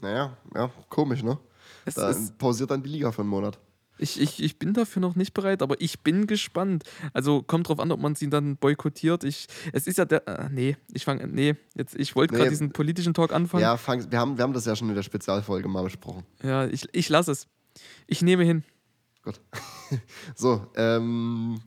Naja, ja, komisch, ne? Es da pausiert dann die Liga für einen Monat. Ich, ich, ich bin dafür noch nicht bereit, aber ich bin gespannt. Also kommt drauf an, ob man sie dann boykottiert. Ich, es ist ja der. Äh, nee, ich fange. Nee, jetzt, ich wollte Nee. gerade diesen politischen Talk anfangen. Ja, fang, wir, haben, wir haben das ja schon in der Spezialfolge mal besprochen. Ja, ich, ich lasse es. Ich nehme hin. Gut. so, ähm,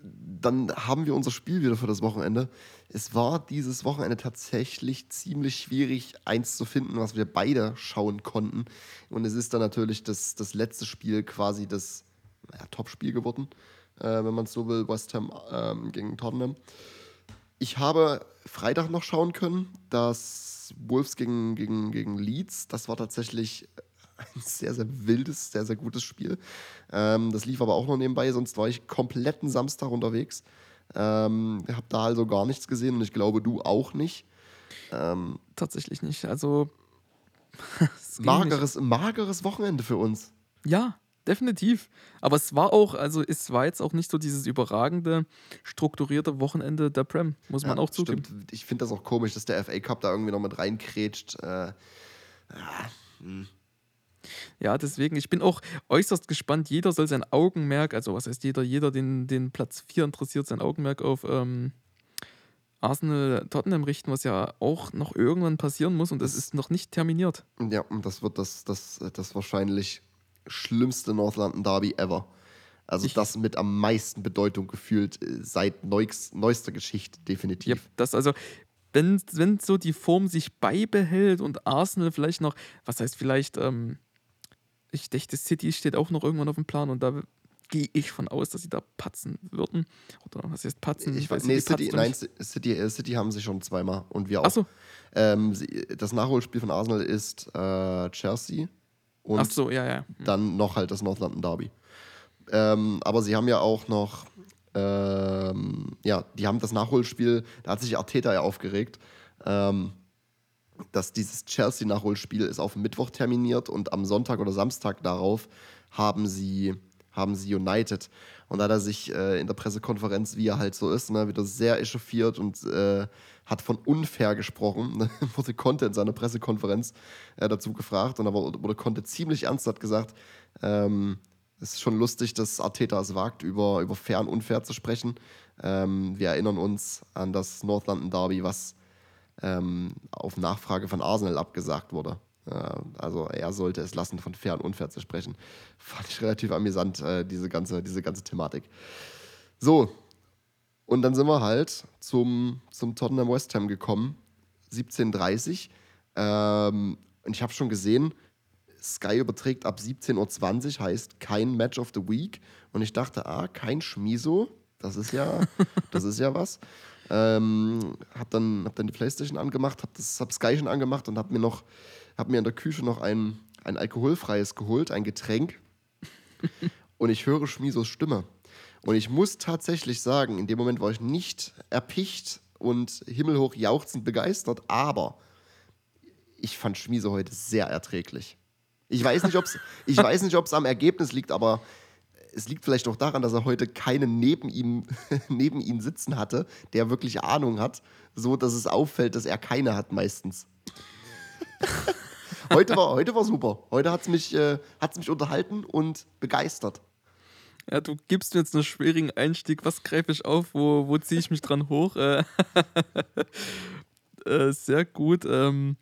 dann haben wir unser Spiel wieder für das Wochenende. Es war dieses Wochenende tatsächlich ziemlich schwierig, eins zu finden, was wir beide schauen konnten. Und es ist dann natürlich das, das letzte Spiel quasi das naja, Top-Spiel geworden, äh, wenn man es so will, West Ham ähm, gegen Tottenham. Ich habe Freitag noch schauen können, das Wolves gegen, gegen, gegen Leeds. Das war tatsächlich ein sehr, sehr wildes, sehr, sehr gutes Spiel. Ähm, das lief aber auch noch nebenbei, sonst war ich kompletten Samstag unterwegs. Ähm, habe da also gar nichts gesehen und ich glaube, du auch nicht. Ähm, Tatsächlich nicht. Also. es ging nicht. mageres, mageres Wochenende für uns. Ja, definitiv. Aber es war auch, also es war jetzt auch nicht so dieses überragende, strukturierte Wochenende der Prem, muss man Ja, auch zugeben. stimmt. Ich finde das auch komisch, dass der FA Cup da irgendwie noch mit reinkrätscht. Äh, Ja, deswegen, ich bin auch äußerst gespannt. Jeder soll sein Augenmerk, also was heißt jeder, jeder, den, den Platz 4 interessiert, sein Augenmerk auf ähm, Arsenal Tottenham richten, was ja auch noch irgendwann passieren muss und es ist noch nicht terminiert. ja, und das wird das, das, das wahrscheinlich schlimmste North London Derby ever. Also Ich- das mit am meisten Bedeutung gefühlt äh, seit neux, neuester Geschichte, definitiv. Ja, das also, wenn, wenn so die Form sich beibehält und Arsenal vielleicht noch, was heißt vielleicht, ähm, ich dachte, City steht auch noch irgendwann auf dem Plan und da gehe ich von aus, dass sie da patzen würden. Oder was heißt patzen? Ich weiß, City nee, City, patzt doch nein, nicht. City, äh, City haben sie schon zweimal und wir auch. Achso, Ähm, sie, das Nachholspiel von Arsenal ist äh, Chelsea und ach so, ja, ja. dann noch halt das North London Derby. Ähm, aber sie haben ja auch noch, ähm, ja, die haben das Nachholspiel, da hat sich Arteta ja aufgeregt, ähm, dass dieses Chelsea-Nachholspiel ist auf Mittwoch terminiert und am Sonntag oder Samstag darauf haben sie, haben sie United. Und da hat er sich äh, in der Pressekonferenz, wie er halt so ist, ne, wieder sehr echauffiert und äh, hat von unfair gesprochen. Ne, wurde Conte in seiner Pressekonferenz äh, dazu gefragt und da wurde, Conte ziemlich ernst, hat gesagt, ähm, es ist schon lustig, dass Arteta es wagt, über, über fair und unfair zu sprechen. Ähm, wir erinnern uns an das North London Derby, was ähm, auf Nachfrage von Arsenal abgesagt wurde. Äh, also er sollte es lassen, von fair und unfair zu sprechen. Fand ich relativ amüsant, äh, diese, ganze, diese ganze Thematik. So, und dann sind wir halt zum, zum Tottenham West Ham gekommen, 17.30 ähm, Und ich habe schon gesehen, Sky überträgt ab 17.20 Uhr, heißt kein Match of the Week. Und ich dachte, ah, kein Schmiso, das ist ja, das ist ja was. Ähm, hab dann, hab dann die Playstation angemacht, hab, das, hab Sky schon angemacht und hab mir noch, hab mir in der Küche noch ein, ein alkoholfreies geholt, ein Getränk. und ich höre Schmisos Stimme. Und ich muss tatsächlich sagen, in dem Moment war ich nicht erpicht und himmelhoch jauchzend begeistert, aber ich fand Schmiese heute sehr erträglich. Ich weiß nicht, ob es ich weiß nicht, ob es am Ergebnis liegt, aber es liegt vielleicht auch daran, dass er heute keinen neben ihm, neben ihm sitzen hatte, der wirklich Ahnung hat, so dass es auffällt, dass er keine hat meistens. heute, war, heute war super. Heute hat es mich, äh, hat's mich unterhalten und begeistert. Ja, du gibst mir jetzt einen schwierigen Einstieg. Was greife ich auf? Wo, wo ziehe ich mich dran hoch? Äh, äh, sehr gut. Ähm,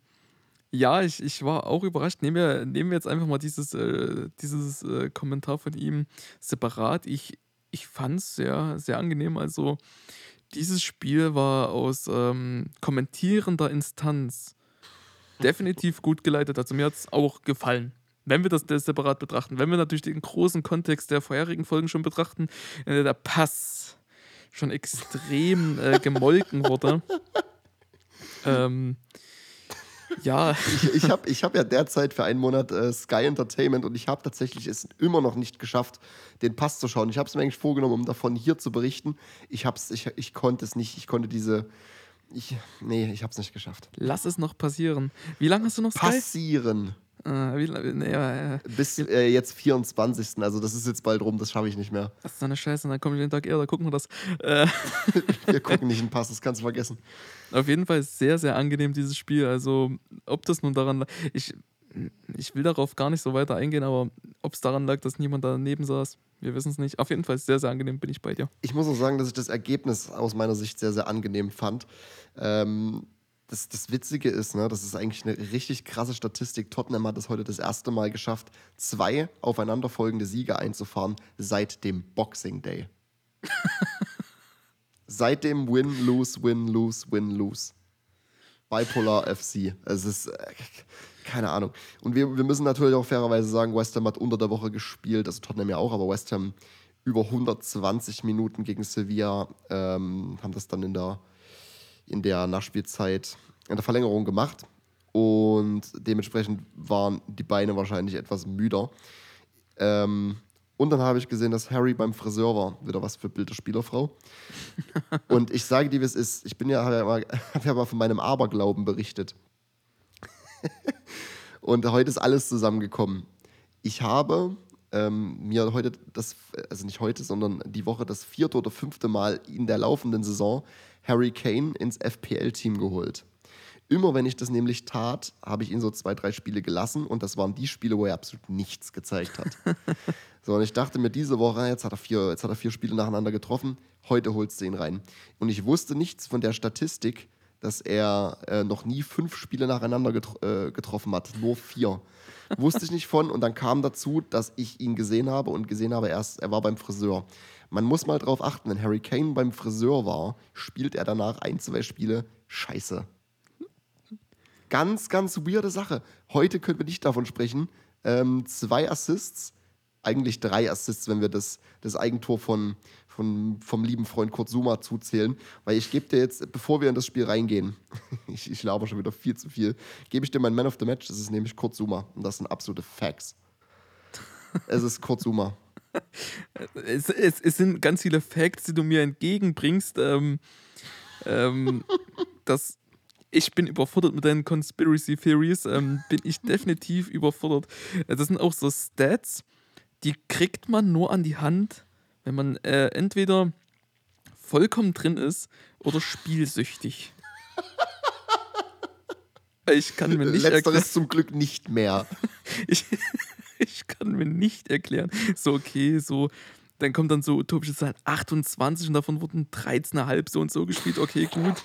ja, ich, ich war auch überrascht. Nehmen wir, nehmen wir jetzt einfach mal dieses, äh, dieses äh, Kommentar von ihm separat. Ich, ich fand es sehr, sehr angenehm. Also, dieses Spiel war aus ähm, kommentierender Instanz definitiv gut geleitet. Also, mir hat es auch gefallen. Wenn wir das, separat betrachten, wenn wir natürlich den großen Kontext der vorherigen Folgen schon betrachten, in der der Pass schon extrem äh, gemolken wurde. ähm, ja, Ich, ich habe ich hab ja derzeit für einen Monat äh, Sky Entertainment und ich habe tatsächlich es immer noch nicht geschafft, den Pass zu schauen. Ich habe es mir eigentlich vorgenommen, um davon hier zu berichten. Ich, hab's, ich, ich konnte es nicht. Ich konnte diese. Ich, nee, ich habe es nicht geschafft. lass es noch passieren. Wie lange hast du noch Sky? Passieren. Äh, wie, nee, äh, Bis äh, jetzt 24. Also, das ist jetzt bald rum, das schaffe ich nicht mehr. das ist so eine Scheiße, dann komme ich den Tag eher, da gucken wir das. Äh, Wir gucken nicht in den Pass, das kannst du vergessen. Auf jeden Fall sehr, sehr angenehm, dieses Spiel. Also, ob das nun daran. Ich, ich will darauf gar nicht so weiter eingehen, aber ob es daran lag, dass niemand daneben saß. Wir wissen es nicht. Auf jeden Fall sehr, sehr angenehm bin ich bei dir. Ich muss auch sagen, dass ich das Ergebnis aus meiner Sicht sehr, sehr angenehm fand. Ähm, das, das Witzige ist, ne, das ist eigentlich eine richtig krasse Statistik. Tottenham hat es heute das erste Mal geschafft, zwei aufeinanderfolgende Siege einzufahren seit dem Boxing Day. seit dem Win, Lose, Win, Lose, Win, Lose. Bipolar FC. Es ist. Äh, keine Ahnung. Und wir, wir müssen natürlich auch fairerweise sagen, West Ham hat unter der Woche gespielt, also Tottenham ja auch, aber West Ham über 120 Minuten gegen Sevilla ähm, haben das dann in der, in der Nachspielzeit, in der Verlängerung gemacht. Und dementsprechend waren die Beine wahrscheinlich etwas müder. Ähm, und dann habe ich gesehen, dass Harry beim Friseur war. Wieder was für Bild der Spielerfrau. und ich sage dir, wie es ist. Ich bin ja, habe ja, mal, hab ja mal von meinem Aberglauben berichtet. und heute ist alles zusammengekommen. Ich habe ähm, mir heute das, also nicht heute, sondern die Woche das vierte oder fünfte Mal in der laufenden Saison Harry Kane ins FPL-Team geholt. Immer wenn ich das nämlich tat, habe ich ihn so zwei, drei Spiele gelassen und das waren die Spiele, wo er absolut nichts gezeigt hat. so, und ich dachte mir diese Woche, jetzt hat er vier, jetzt hat er vier Spiele nacheinander getroffen, heute holst du ihn rein. Und ich wusste nichts von der Statistik, dass er äh, noch nie fünf Spiele nacheinander getro äh, getroffen hat, nur vier. Wusste ich nicht von und dann kam dazu, dass ich ihn gesehen habe und gesehen habe erst, er war beim Friseur. Man muss mal drauf achten, wenn Harry Kane beim Friseur war, spielt er danach ein, zwei Spiele scheiße. Ganz, ganz weirde Sache. Heute können wir nicht davon sprechen. Ähm, zwei Assists, eigentlich drei Assists, wenn wir das, das Eigentor von, von, vom lieben Freund Kurt Zuma zuzählen. Weil ich gebe dir jetzt, bevor wir in das Spiel reingehen, ich, ich laber schon wieder viel zu viel, gebe ich dir meinen Man of the Match, das ist nämlich Kurt Zuma. Und das sind absolute Facts. Es ist Kurt Zuma. Es, es, es, sind ganz viele Facts, die du mir entgegenbringst. Ähm, ähm, das, ich bin überfordert mit deinen Conspiracy Theories. Ähm, bin ich definitiv überfordert. Das sind auch so Stats, die kriegt man nur an die Hand, wenn man äh, entweder vollkommen drin ist oder spielsüchtig. Ich kann mir nicht Letzteres erklären. zum Glück nicht mehr. ich, ich kann mir nicht erklären. So, okay, so. Dann kommt dann so utopische Zahlen 28 und davon wurden 13,5 so und so gespielt. Okay, gut.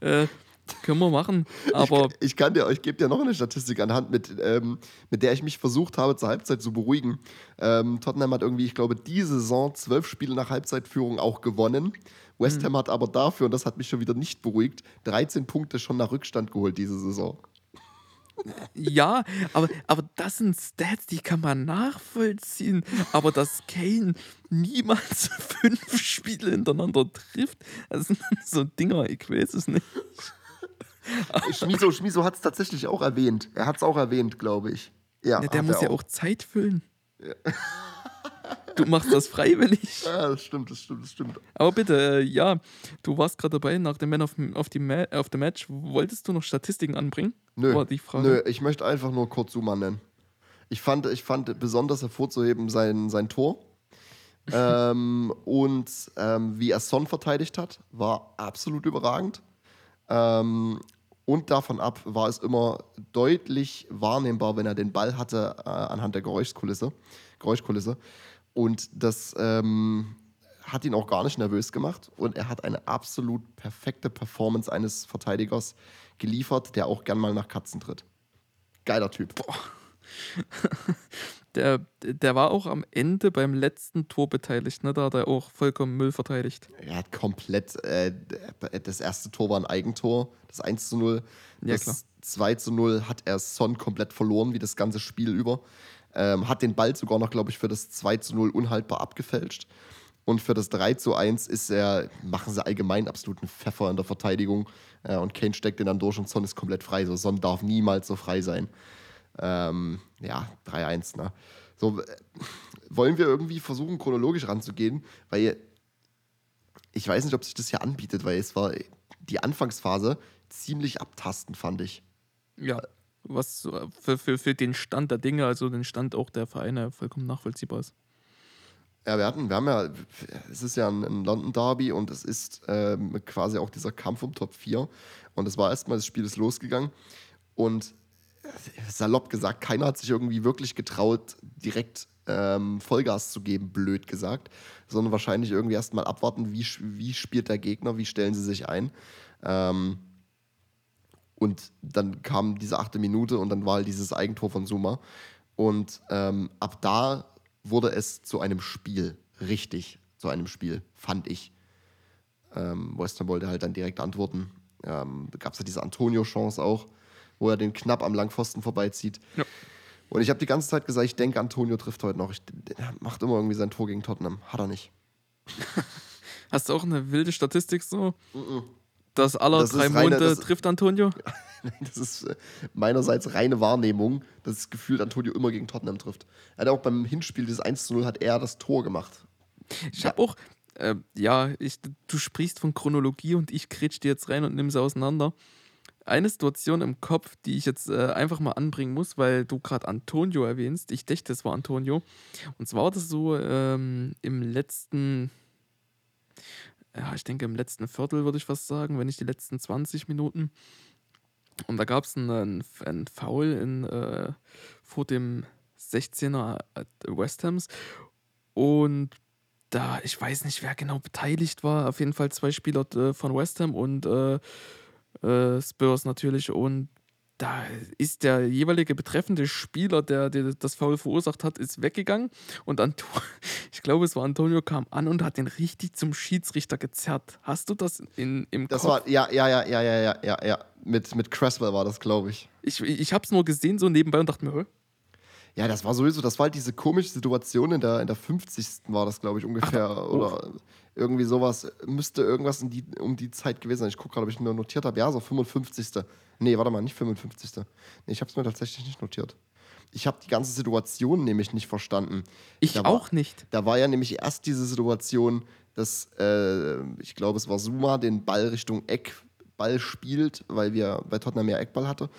Äh, können wir machen. Aber ich, ich kann dir, ich gebe dir noch eine Statistik anhand, mit, ähm, mit der ich mich versucht habe, zur Halbzeit zu beruhigen. Ähm, Tottenham hat irgendwie, ich glaube, diese Saison zwölf Spiele nach Halbzeitführung auch gewonnen. West mhm. Ham mhm. hat aber dafür, und das hat mich schon wieder nicht beruhigt, 13 Punkte schon nach Rückstand geholt diese Saison. Ja, aber, aber das sind Stats, die kann man nachvollziehen. Aber dass Kane niemals fünf Spiele hintereinander trifft, das sind so Dinger, ich weiß es nicht. Schmiso, Schmiso hat es tatsächlich auch erwähnt. Er hat es auch erwähnt, glaube ich. Ja, ja der muss ja auch. Zeit füllen. Ja. Du machst das freiwillig. Ja, das stimmt, das stimmt, das stimmt. Aber bitte, äh, ja, du warst gerade dabei, nach dem Man of, of, the Ma of the Match. Wolltest du noch Statistiken anbringen? Nö, nö ich möchte einfach nur kurz Zuma nennen. Ich fand, ich fand besonders hervorzuheben sein, sein Tor. ähm, und ähm, wie er Son verteidigt hat, war absolut überragend. Ähm, und davon ab war es immer deutlich wahrnehmbar, wenn er den Ball hatte, äh, anhand der Geräuschkulisse. Geräuschkulisse. Und das ähm, hat ihn auch gar nicht nervös gemacht. Und er hat eine absolut perfekte Performance eines Verteidigers geliefert, der auch gern mal nach Katzen tritt. Geiler Typ. Boah. Der, der war auch am Ende beim letzten Tor beteiligt, ne? Da hat er auch vollkommen Müll verteidigt. Er hat komplett, äh, das erste Tor war ein Eigentor, das 1 zu 0. Ja, das klar. 2 zu 0 hat er Son komplett verloren, wie das ganze Spiel über. Ähm, hat den Ball sogar noch, glaube ich, für das 2 zu 0 unhaltbar abgefälscht. Und für das 3 zu 1 ist er, machen sie allgemein absoluten Pfeffer in der Verteidigung. Äh, und Kane steckt den dann durch und Son ist komplett frei. So, Son darf niemals so frei sein. Ähm, ja, 3-1. Ne? So, äh, wollen wir irgendwie versuchen, chronologisch ranzugehen, weil ich weiß nicht, ob sich das hier anbietet, weil es war die Anfangsphase ziemlich abtastend, fand ich. Ja, was für, für, für den Stand der Dinge, also den Stand auch der Vereine, vollkommen nachvollziehbar ist. Ja, wir hatten, wir haben ja, es ist ja ein, ein London Derby und es ist ähm, quasi auch dieser Kampf um Top 4. Und es war erstmal, das Spiel ist losgegangen. Und salopp gesagt, keiner hat sich irgendwie wirklich getraut, direkt ähm, Vollgas zu geben, blöd gesagt, sondern wahrscheinlich irgendwie erstmal abwarten, wie, wie spielt der Gegner, wie stellen sie sich ein. Ähm, und dann kam diese achte Minute und dann war halt dieses Eigentor von Suma. Und ähm, ab da wurde es zu einem Spiel, richtig zu einem Spiel, fand ich. Ähm, West Ham wollte halt dann direkt antworten. Ähm, da gab es ja diese Antonio-Chance auch, wo er den knapp am Langpfosten vorbeizieht. Ja. Und ich habe die ganze Zeit gesagt, ich denke, Antonio trifft heute noch. Ich, er macht immer irgendwie sein Tor gegen Tottenham. Hat er nicht. Hast du auch eine wilde Statistik so? Mm -mm. Dass aller das drei Monate das, trifft Antonio? das ist äh, meinerseits reine Wahrnehmung, dass das Gefühl Antonio immer gegen Tottenham trifft. Er hat auch beim Hinspiel des 1 zu 0 hat er das Tor gemacht. Ich habe auch, äh, ja, ich, du sprichst von Chronologie und ich kretsch dir jetzt rein und nimm sie auseinander. Eine Situation im Kopf, die ich jetzt äh, einfach mal anbringen muss, weil du gerade Antonio erwähnst. Ich dachte, es war Antonio. Und zwar war das so ähm, im letzten, ja, ich denke im letzten Viertel würde ich fast sagen, wenn nicht die letzten 20 Minuten. Und da gab es einen, einen Foul in, äh, vor dem 16er West Hams. Und da, ich weiß nicht, wer genau beteiligt war. Auf jeden Fall zwei Spieler äh, von West Ham und äh, äh, Spurs natürlich. Und da ist der jeweilige betreffende Spieler, der, der das Foul verursacht hat, ist weggegangen. Und Anto ich glaube, es war Antonio, kam an und hat den richtig zum Schiedsrichter gezerrt. Hast du das in, im das Kopf? Das war, ja, ja, ja, ja, ja, ja, ja. Mit, mit Cresswell war das, glaube ich. Ich, ich habe es nur gesehen so nebenbei und dachte mir, ja, das war sowieso, das war halt diese komische Situation in der, in der 50. war das, glaube ich, ungefähr. Ach, oh. Oder irgendwie sowas. Müsste irgendwas die, um die Zeit gewesen sein. Ich gucke gerade, ob ich nur notiert habe. Ja, so 55. Nee, warte mal, nicht 55. Nee, ich habe es mir tatsächlich nicht notiert. Ich habe die ganze Situation nämlich nicht verstanden. Ich da auch war, nicht. Da war ja nämlich erst diese Situation, dass, äh, ich glaube, es war Suma, den Ball Richtung Eckball spielt, weil wir bei Tottenham mehr Eckball hatte.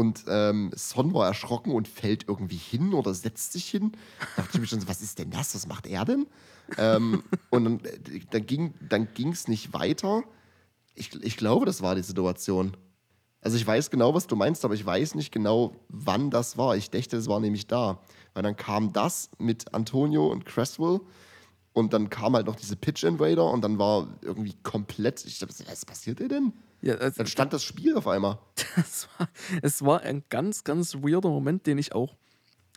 Und ähm, Son war erschrocken und fällt irgendwie hin oder setzt sich hin. Da dachte ich mir schon so, was ist denn das? Was macht er denn? ähm, und dann, äh, dann ging es dann nicht weiter. Ich, ich glaube, das war die Situation. Also ich weiß genau, was du meinst, aber ich weiß nicht genau, wann das war. Ich dachte, es war nämlich da. Weil dann kam das mit Antonio und Cresswell und dann kam halt noch diese Pitch Invader und dann war irgendwie komplett, ich dachte, was passiert denn? Ja, also, dann stand das Spiel auf einmal. Das war, es war ein ganz, ganz weirder Moment, den ich auch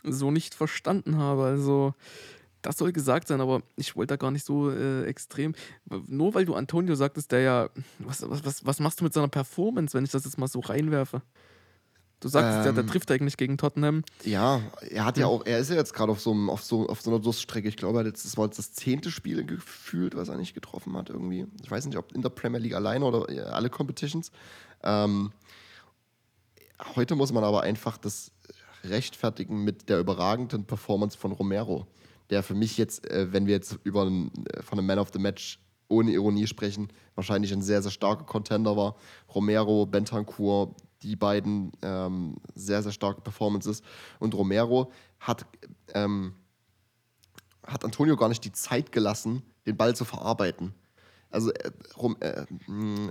so nicht verstanden habe. Also, das soll gesagt sein, aber ich wollte da gar nicht so äh, extrem. Nur weil du Antonio sagtest, der ja. Was, was, was machst du mit seiner Performance, wenn ich das jetzt mal so reinwerfe? Du sagst ähm, ja, der trifft eigentlich gegen Tottenham. Ja, er hat ja auch, er ist ja jetzt gerade auf so, auf, so, auf so einer Durststrecke. Ich glaube, das war jetzt das zehnte Spiel gefühlt, was er nicht getroffen hat irgendwie. Ich weiß nicht, ob in der Premier League alleine oder alle Competitions. Ähm, heute muss man aber einfach das rechtfertigen mit der überragenden Performance von Romero, der für mich jetzt, äh, wenn wir jetzt über einen, äh, von einem Man of the Match ohne Ironie sprechen, wahrscheinlich ein sehr, sehr starker Contender war. Romero, Bentancur, die beiden ähm, sehr, sehr starke Performances. Und Romero hat, ähm, hat Antonio gar nicht die Zeit gelassen, den Ball zu verarbeiten. Also äh, Rom, äh,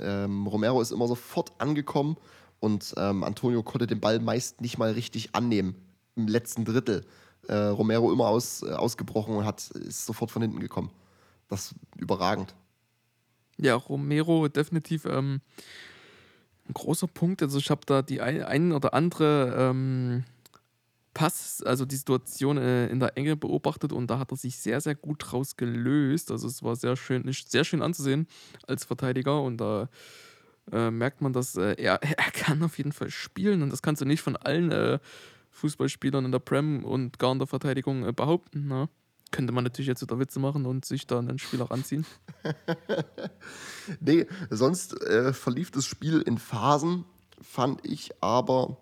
äh, Romero ist immer sofort angekommen und ähm, Antonio konnte den Ball meist nicht mal richtig annehmen im letzten Drittel. Äh, Romero immer aus, äh, ausgebrochen und hat, ist sofort von hinten gekommen. Das ist überragend. Ja, Romero definitiv ähm, ein großer Punkt. Also ich habe da die ein, oder andere ähm, Pass, also die Situation äh, in der Enge beobachtet und da hat er sich sehr, sehr gut draus gelöst. Also es war sehr schön, sehr schön anzusehen als Verteidiger und da äh, merkt man, dass äh, er, er kann auf jeden Fall spielen und das kannst du nicht von allen äh, Fußballspielern in der Prem und gar in der Verteidigung äh, behaupten. Na? Könnte man natürlich jetzt wieder Witze machen und sich da einen Spieler ranziehen. nee, sonst äh, verlief das Spiel in Phasen, fand ich aber.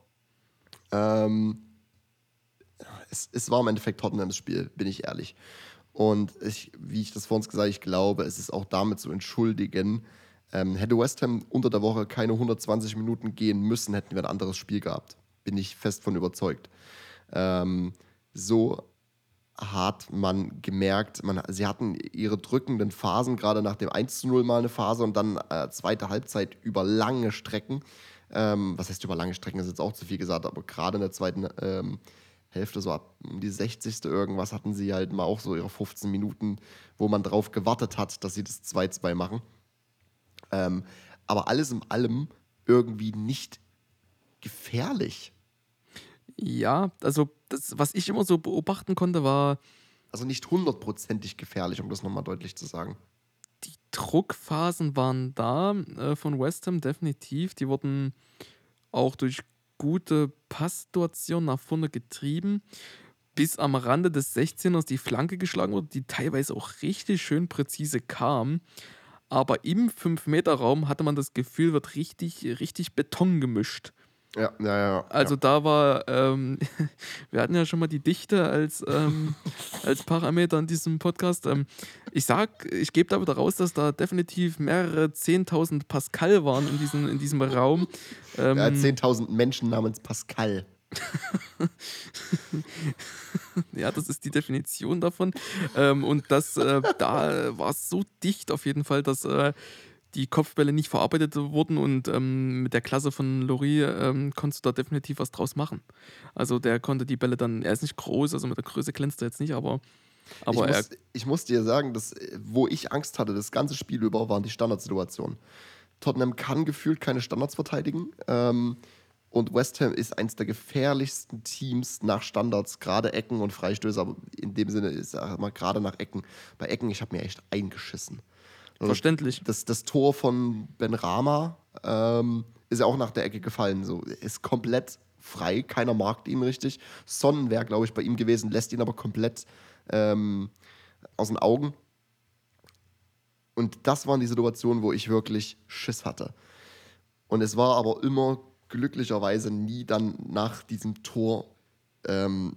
Ähm, es, es war im Endeffekt Tottenhams Spiel, bin ich ehrlich. Und ich, wie ich das vor uns gesagt habe, ich glaube, es ist auch damit zu entschuldigen. Ähm, hätte West Ham unter der Woche keine 120 Minuten gehen müssen, hätten wir ein anderes Spiel gehabt. Bin ich fest von überzeugt. Ähm, so hat man gemerkt, man, sie hatten ihre drückenden Phasen, gerade nach dem 1 zu 0 mal eine Phase und dann äh, zweite Halbzeit über lange Strecken. Ähm, was heißt über lange Strecken, ist jetzt auch zu viel gesagt, aber gerade in der zweiten ähm, Hälfte, so ab die 60. irgendwas, hatten sie halt mal auch so ihre 15 Minuten, wo man drauf gewartet hat, dass sie das 2-2 machen. Ähm, aber alles in allem irgendwie nicht gefährlich. Ja, also das, was ich immer so beobachten konnte, war Also nicht hundertprozentig gefährlich, um das nochmal deutlich zu sagen. die Druckphasen waren da äh, von West Ham definitiv. Die wurden auch durch gute Passsituationen nach vorne getrieben, bis am Rande des 16ers die Flanke geschlagen wurde, die teilweise auch richtig schön präzise kam. Aber im 5-Meter-Raum hatte man das Gefühl, wird richtig, richtig Beton gemischt. Ja, ja, ja. Also da war, ähm, wir hatten ja schon mal die Dichte als, ähm, als Parameter in diesem Podcast. Ähm, ich sag, ich gebe da wieder raus, dass da definitiv mehrere 10.000 Pascal waren in diesem, in diesem Raum. Ähm, ja. 10.000 Menschen namens Pascal. ja, das ist die Definition davon. Ähm, und das, äh, da war es so dicht auf jeden Fall, dass äh, die Kopfbälle nicht verarbeitet wurden und ähm, mit der Klasse von Lori ähm, konntest du da definitiv was draus machen. Also der konnte die Bälle dann, er ist nicht groß, also mit der Größe glänzt er jetzt nicht, aber, aber ich, er, muss, ich muss dir sagen, dass, wo ich Angst hatte, das ganze Spiel über, waren die Standardsituationen. Tottenham kann gefühlt keine Standards verteidigen. Ähm, und West Ham ist eins der gefährlichsten Teams nach Standards, gerade Ecken und Freistöße, aber in dem Sinne ist mal gerade nach Ecken. Bei Ecken, ich habe mir echt eingeschissen. Also verständlich. Das, das Tor von Ben Rama ähm, ist ja auch nach der Ecke gefallen. So, ist komplett frei, keiner mag ihn richtig. Sonnen wäre, glaube ich, bei ihm gewesen, lässt ihn aber komplett ähm, aus den Augen. Und das waren die Situationen, wo ich wirklich Schiss hatte. Und es war aber immer glücklicherweise nie dann nach diesem Tor ähm,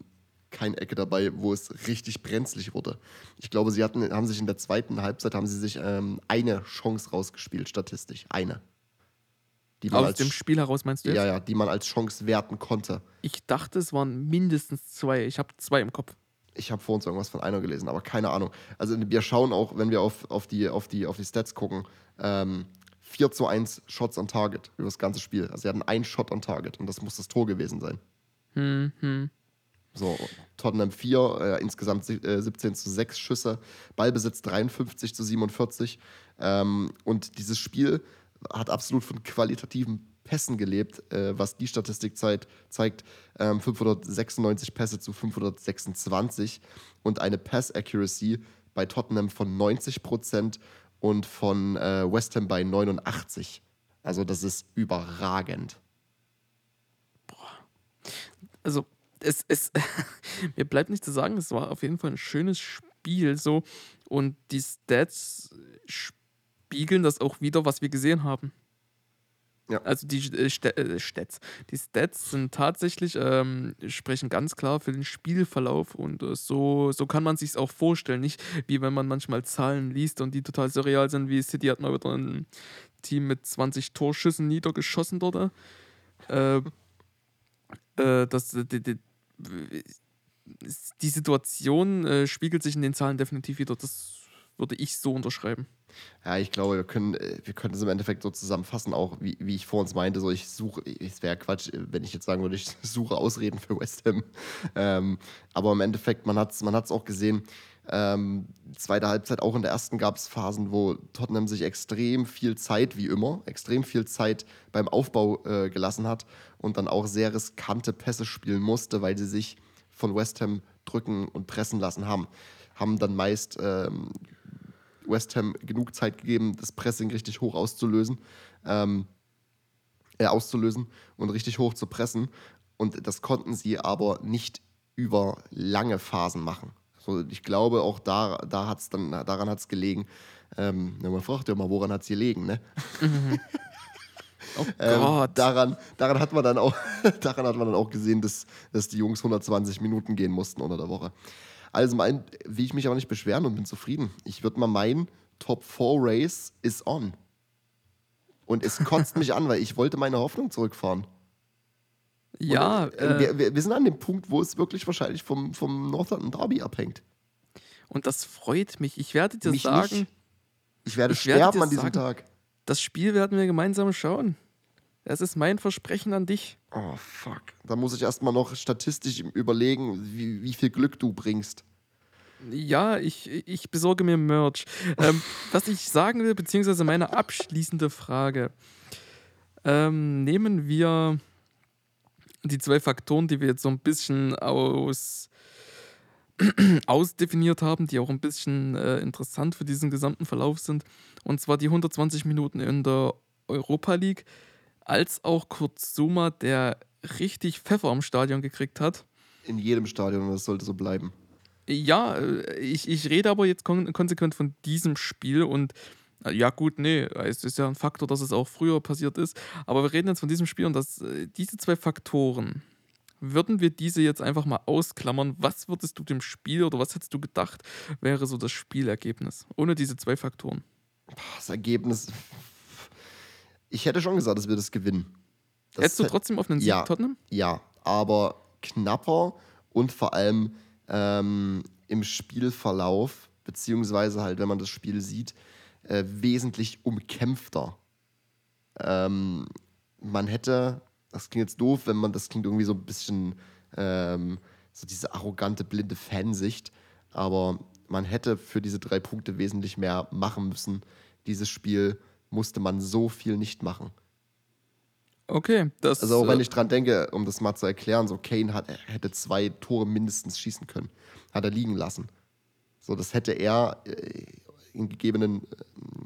keine Ecke dabei, wo es richtig brenzlig wurde. Ich glaube, sie hatten, haben sich in der zweiten Halbzeit haben sie sich ähm, eine Chance rausgespielt, statistisch. Eine. Aus als, dem Spiel heraus meinst du jetzt? ja, ja, die man als Chance werten konnte. Ich dachte, es waren mindestens zwei. Ich habe zwei im Kopf. Ich habe vor uns irgendwas von einer gelesen, aber keine Ahnung. Also wir schauen auch, wenn wir auf, auf, die, auf, die, auf die Stats gucken, ähm, 4 zu 1 Shots on Target über das ganze Spiel. Also sie hatten einen Shot on Target und das muss das Tor gewesen sein. Hm, hm. So, Tottenham 4, äh, insgesamt äh, 17 zu 6 Schüsse, Ballbesitz 53 zu 47. Ähm, und dieses Spiel hat absolut von qualitativen Pässen gelebt, äh, was die Statistik zeigt. zeigt ähm, 596 Pässe zu 526 und eine Pass-Accuracy bei Tottenham von 90 Prozent und von äh, West Ham bei 89. Also das ist überragend. also es, es mir bleibt nicht zu sagen, es war auf jeden Fall ein schönes Spiel so und die Stats spiegeln das auch wieder, was wir gesehen haben. Ja. Also die äh, äh, Stats, die Stats sind tatsächlich ähm, sprechen ganz klar für den Spielverlauf und äh, so so kann man sich auch vorstellen, nicht wie wenn man manchmal Zahlen liest und die total surreal sind, wie City hat mal wieder ein Team mit 20 Torschüssen niedergeschossen dort. Äh, äh, das, die, die, die Situation äh, spiegelt sich in den Zahlen definitiv wieder. Das würde ich so unterschreiben. Ja, ich glaube, wir können, äh, wir können es im Endeffekt so zusammenfassen, auch wie, wie ich vor uns meinte, so ich suche, es wäre Quatsch, äh, wenn ich jetzt sagen würde, ich suche Ausreden für West Ham. Ähm, aber im Endeffekt, man hat es man auch gesehen, ähm, zweite Halbzeit, auch in der ersten gab es Phasen, wo Tottenham sich extrem viel Zeit, wie immer, extrem viel Zeit beim Aufbau äh, gelassen hat und dann auch sehr riskante Pässe spielen musste, weil sie sich von West Ham drücken und pressen lassen haben. Haben dann meist ähm, West Ham genug Zeit gegeben, das Pressing richtig hoch auszulösen, ähm, äh, auszulösen und richtig hoch zu pressen. Und das konnten sie aber nicht über lange Phasen machen. So, ich glaube, auch da, da hat's dann, daran hat es gelegen. Ähm, man fragt ja mal, woran hat es gelegen, ne? Oh Ähm, daran, daran, hat man dann auch, daran hat man dann auch gesehen, dass, dass die Jungs 120 Minuten gehen mussten unter der Woche. Also mein, will ich mich aber nicht beschweren und bin zufrieden. Ich würde mal meinen, Top 4 Race is on. Und es kotzt mich an, weil ich wollte meine Hoffnung zurückfahren. Ja, Und, äh, äh, wir, wir, sind an dem Punkt, wo es wirklich wahrscheinlich vom, vom Northern Derby abhängt. und das freut mich. Ich werde dir Mich sagen, nicht. Ich werde Ich werde sterben dir an diesem sagen- Tag. das Spiel werden wir gemeinsam schauen. Das ist mein Versprechen an dich. Oh, fuck. Da muss ich erstmal noch statistisch überlegen, wie, wie viel Glück du bringst. Ja, ich, ich besorge mir Merch. ähm, was ich sagen will, beziehungsweise meine abschließende Frage. Ähm, nehmen wir die zwei Faktoren, die wir jetzt so ein bisschen aus, ausdefiniert haben, die auch ein bisschen äh, interessant für diesen gesamten Verlauf sind. Und zwar die 120 Minuten in der Europa League, als auch Kurt Zuma, der richtig Pfeffer am Stadion gekriegt hat. In jedem Stadion das sollte so bleiben. Ja, äh, ich, ich rede aber jetzt kon konsequent von diesem Spiel und ja, gut, nee, es ist ja ein Faktor, dass es auch früher passiert ist. Aber wir reden jetzt von diesem Spiel und dass äh, diese zwei Faktoren, würden wir diese jetzt einfach mal ausklammern, was würdest du dem Spiel oder was hättest du gedacht, wäre so das Spielergebnis? Ohne diese zwei Faktoren. Das Ergebnis. Ich hätte schon gesagt, dass wir das gewinnen. Das Hättest du trotzdem auf einen Sieg ja, Tottenham? Ja, aber knapper und vor allem ähm, im Spielverlauf, beziehungsweise halt, wenn man das Spiel sieht, äh, wesentlich umkämpfter. Ähm, man hätte, das klingt jetzt doof, wenn man, das klingt irgendwie so ein bisschen ähm, so diese arrogante, blinde Fansicht, aber man hätte für diese drei Punkte wesentlich mehr machen müssen. Dieses Spiel musste man so viel nicht machen. Okay, das. Also auch wenn äh, ich dran denke, um das mal zu erklären, so Kane hat, hätte zwei Tore mindestens schießen können. Hat er liegen lassen. So, das hätte er äh, in gegebenen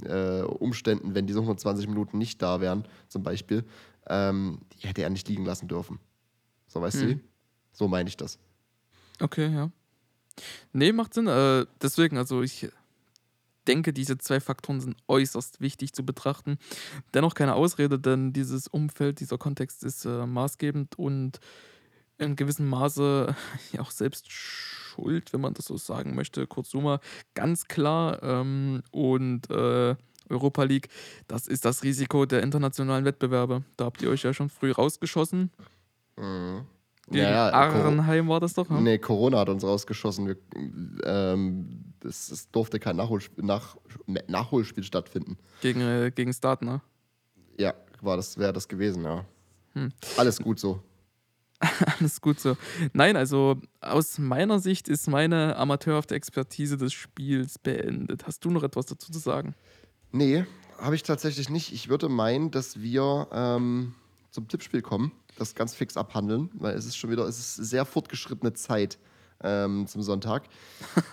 äh, Umständen, wenn diese 120 Minuten nicht da wären, zum Beispiel, ähm, die hätte er nicht liegen lassen dürfen. So, weißt Hm. du? So meine ich das. Okay, ja. Nee, macht Sinn. Äh, deswegen, also ich denke, diese zwei Faktoren sind äußerst wichtig zu betrachten. Dennoch keine Ausrede, denn dieses Umfeld, dieser Kontext ist äh, maßgebend und in gewissem Maße ja auch selbst schuld, wenn man das so sagen möchte. Kurzuma, ganz klar. Ähm, und äh, Europa League, das ist das Risiko der internationalen Wettbewerbe. Da habt ihr euch ja schon früh rausgeschossen. Mhm. Gegen Arnheim war das doch, ne? Nee, Corona hat uns rausgeschossen. Wir, ähm, es, es durfte kein Nachholspiel, nach, Nachholspiel stattfinden. Gegen, äh, gegen Start, ne? Ja, war das, wäre das gewesen, ja. Hm. Alles gut so. Alles gut so. Nein, also aus meiner Sicht ist meine amateurhafte Expertise des Spiels beendet. Hast du noch etwas dazu zu sagen? Nee, habe ich tatsächlich nicht. Ich würde meinen, dass wir ähm, zum Tippspiel kommen, das ganz fix abhandeln, weil es ist schon wieder, es ist sehr fortgeschrittene Zeit ähm, zum Sonntag.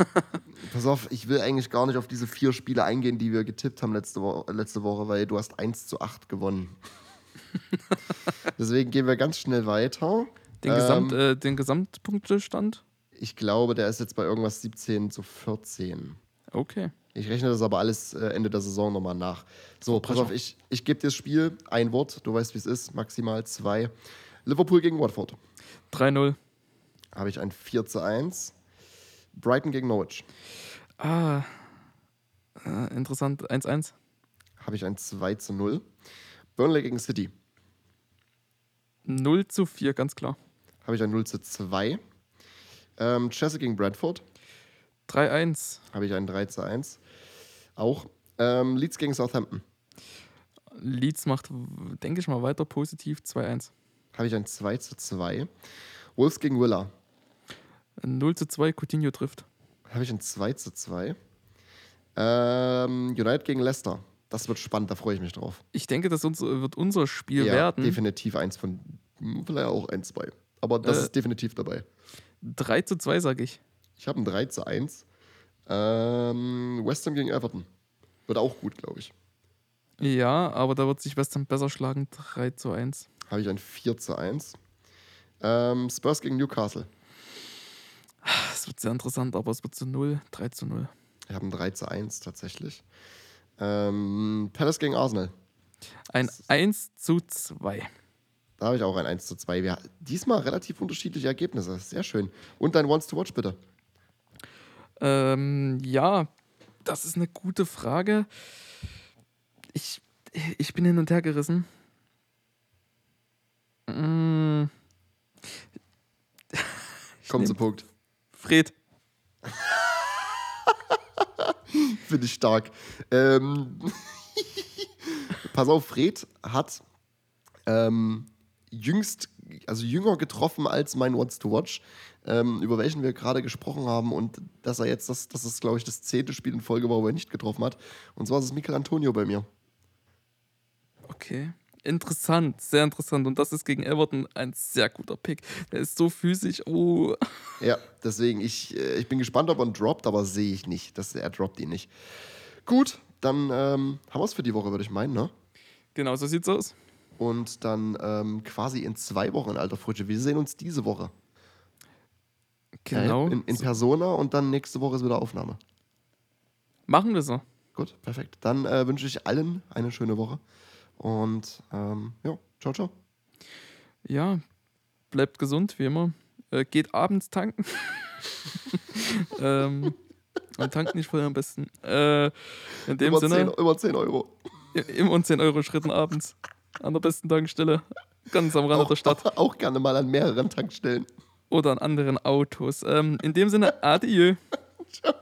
Pass auf, ich will eigentlich gar nicht auf diese vier Spiele eingehen, die wir getippt haben letzte, Wo letzte Woche, weil du hast 1 zu 8 gewonnen. Deswegen gehen wir ganz schnell weiter. Den, Ähm, Gesamt, äh, den Gesamtpunktestand? Ich glaube, der ist jetzt bei irgendwas 17 zu 14. Okay. Ich rechne das aber alles äh, Ende der Saison nochmal nach. So, pass Pressure. auf, ich, ich gebe dir das Spiel, ein Wort, du weißt, wie es ist, maximal zwei. Liverpool gegen Watford. 3-0. Habe ich ein 4 zu 1. Brighton gegen Norwich. Ah. Äh, interessant. 1-1. Habe ich ein 2 zu 0. Burnley gegen City. 0 zu 4, ganz klar. Habe ich ein 0 zu 2. Ähm, Chelsea gegen Bradford. 3-1. Habe ich ein 3 zu 1. Auch. Ähm, Leeds gegen Southampton. Leeds macht, denke ich mal, weiter positiv. 2-1. Habe ich ein 2 zu 2. Wolves gegen Villa. 0 zu 2, Coutinho trifft. Habe ich ein 2 zu 2. Ähm, United gegen Leicester. Das wird spannend, da freue ich mich drauf. Ich denke, das wird unser Spiel ja, werden. definitiv eins von, hm, vielleicht auch ein, zwei. Aber das Äh. ist definitiv dabei. 3 zu 2, sage ich. Ich habe ein 3 zu 1. Ähm, West Ham gegen Everton. Wird auch gut, glaube ich. Ja, aber da wird sich West Ham besser schlagen. 3 zu 1. Habe ich ein 4 zu 1. Ähm, Spurs gegen Newcastle. Das wird sehr interessant, aber es wird zu 0. 3 zu 0. Ich habe ein 3 zu 1 tatsächlich. Ähm, Palace gegen Arsenal. Ein 1 zu 2. Da habe ich auch ein 1 zu 2. Wir, diesmal relativ unterschiedliche Ergebnisse. Sehr schön. Und dein Wants to Watch bitte. Ähm, ja, das ist eine gute Frage. Ich, ich bin hin und her gerissen. Mm, Komm nehm- zum Punkt. Fred. Finde ich stark. Ähm, pass auf, Fred hat ähm, jüngst, also jünger getroffen als mein What's to Watch, ähm, über welchen wir gerade gesprochen haben und dass er jetzt, das, das ist glaube ich das zehnte Spiel in Folge war, wo er nicht getroffen hat. Und zwar ist es Michael Antonio bei mir. Okay. Interessant, sehr interessant. Und das ist gegen Everton ein sehr guter Pick. Der ist so physisch. Oh. Ja, deswegen, ich, äh, ich bin gespannt, ob er ihn droppt, aber sehe ich nicht. dass er droppt ihn nicht. Gut, dann ähm, haben wir es für die Woche, würde ich meinen, ne? Genau, so sieht's aus. Und dann ähm, quasi in zwei Wochen alter Frische. Wir sehen uns diese Woche. Genau. Äh, in, in Persona und dann nächste Woche ist wieder Aufnahme. Machen wir so. Gut, perfekt. Dann äh, wünsche ich allen eine schöne Woche. Und ähm, ja, ciao, ciao. Ja, bleibt gesund, wie immer. Äh, geht abends tanken. ähm, und tankt nicht vorher am besten. Äh, in dem über Sinne. 10, über 10 Euro. Im und 10 Euro Schritten abends. An der besten Tankstelle. Ganz am Rand Auch, der Stadt. auch gerne mal an mehreren Tankstellen. Oder an anderen Autos. Ähm, in dem Sinne, adieu. Ciao.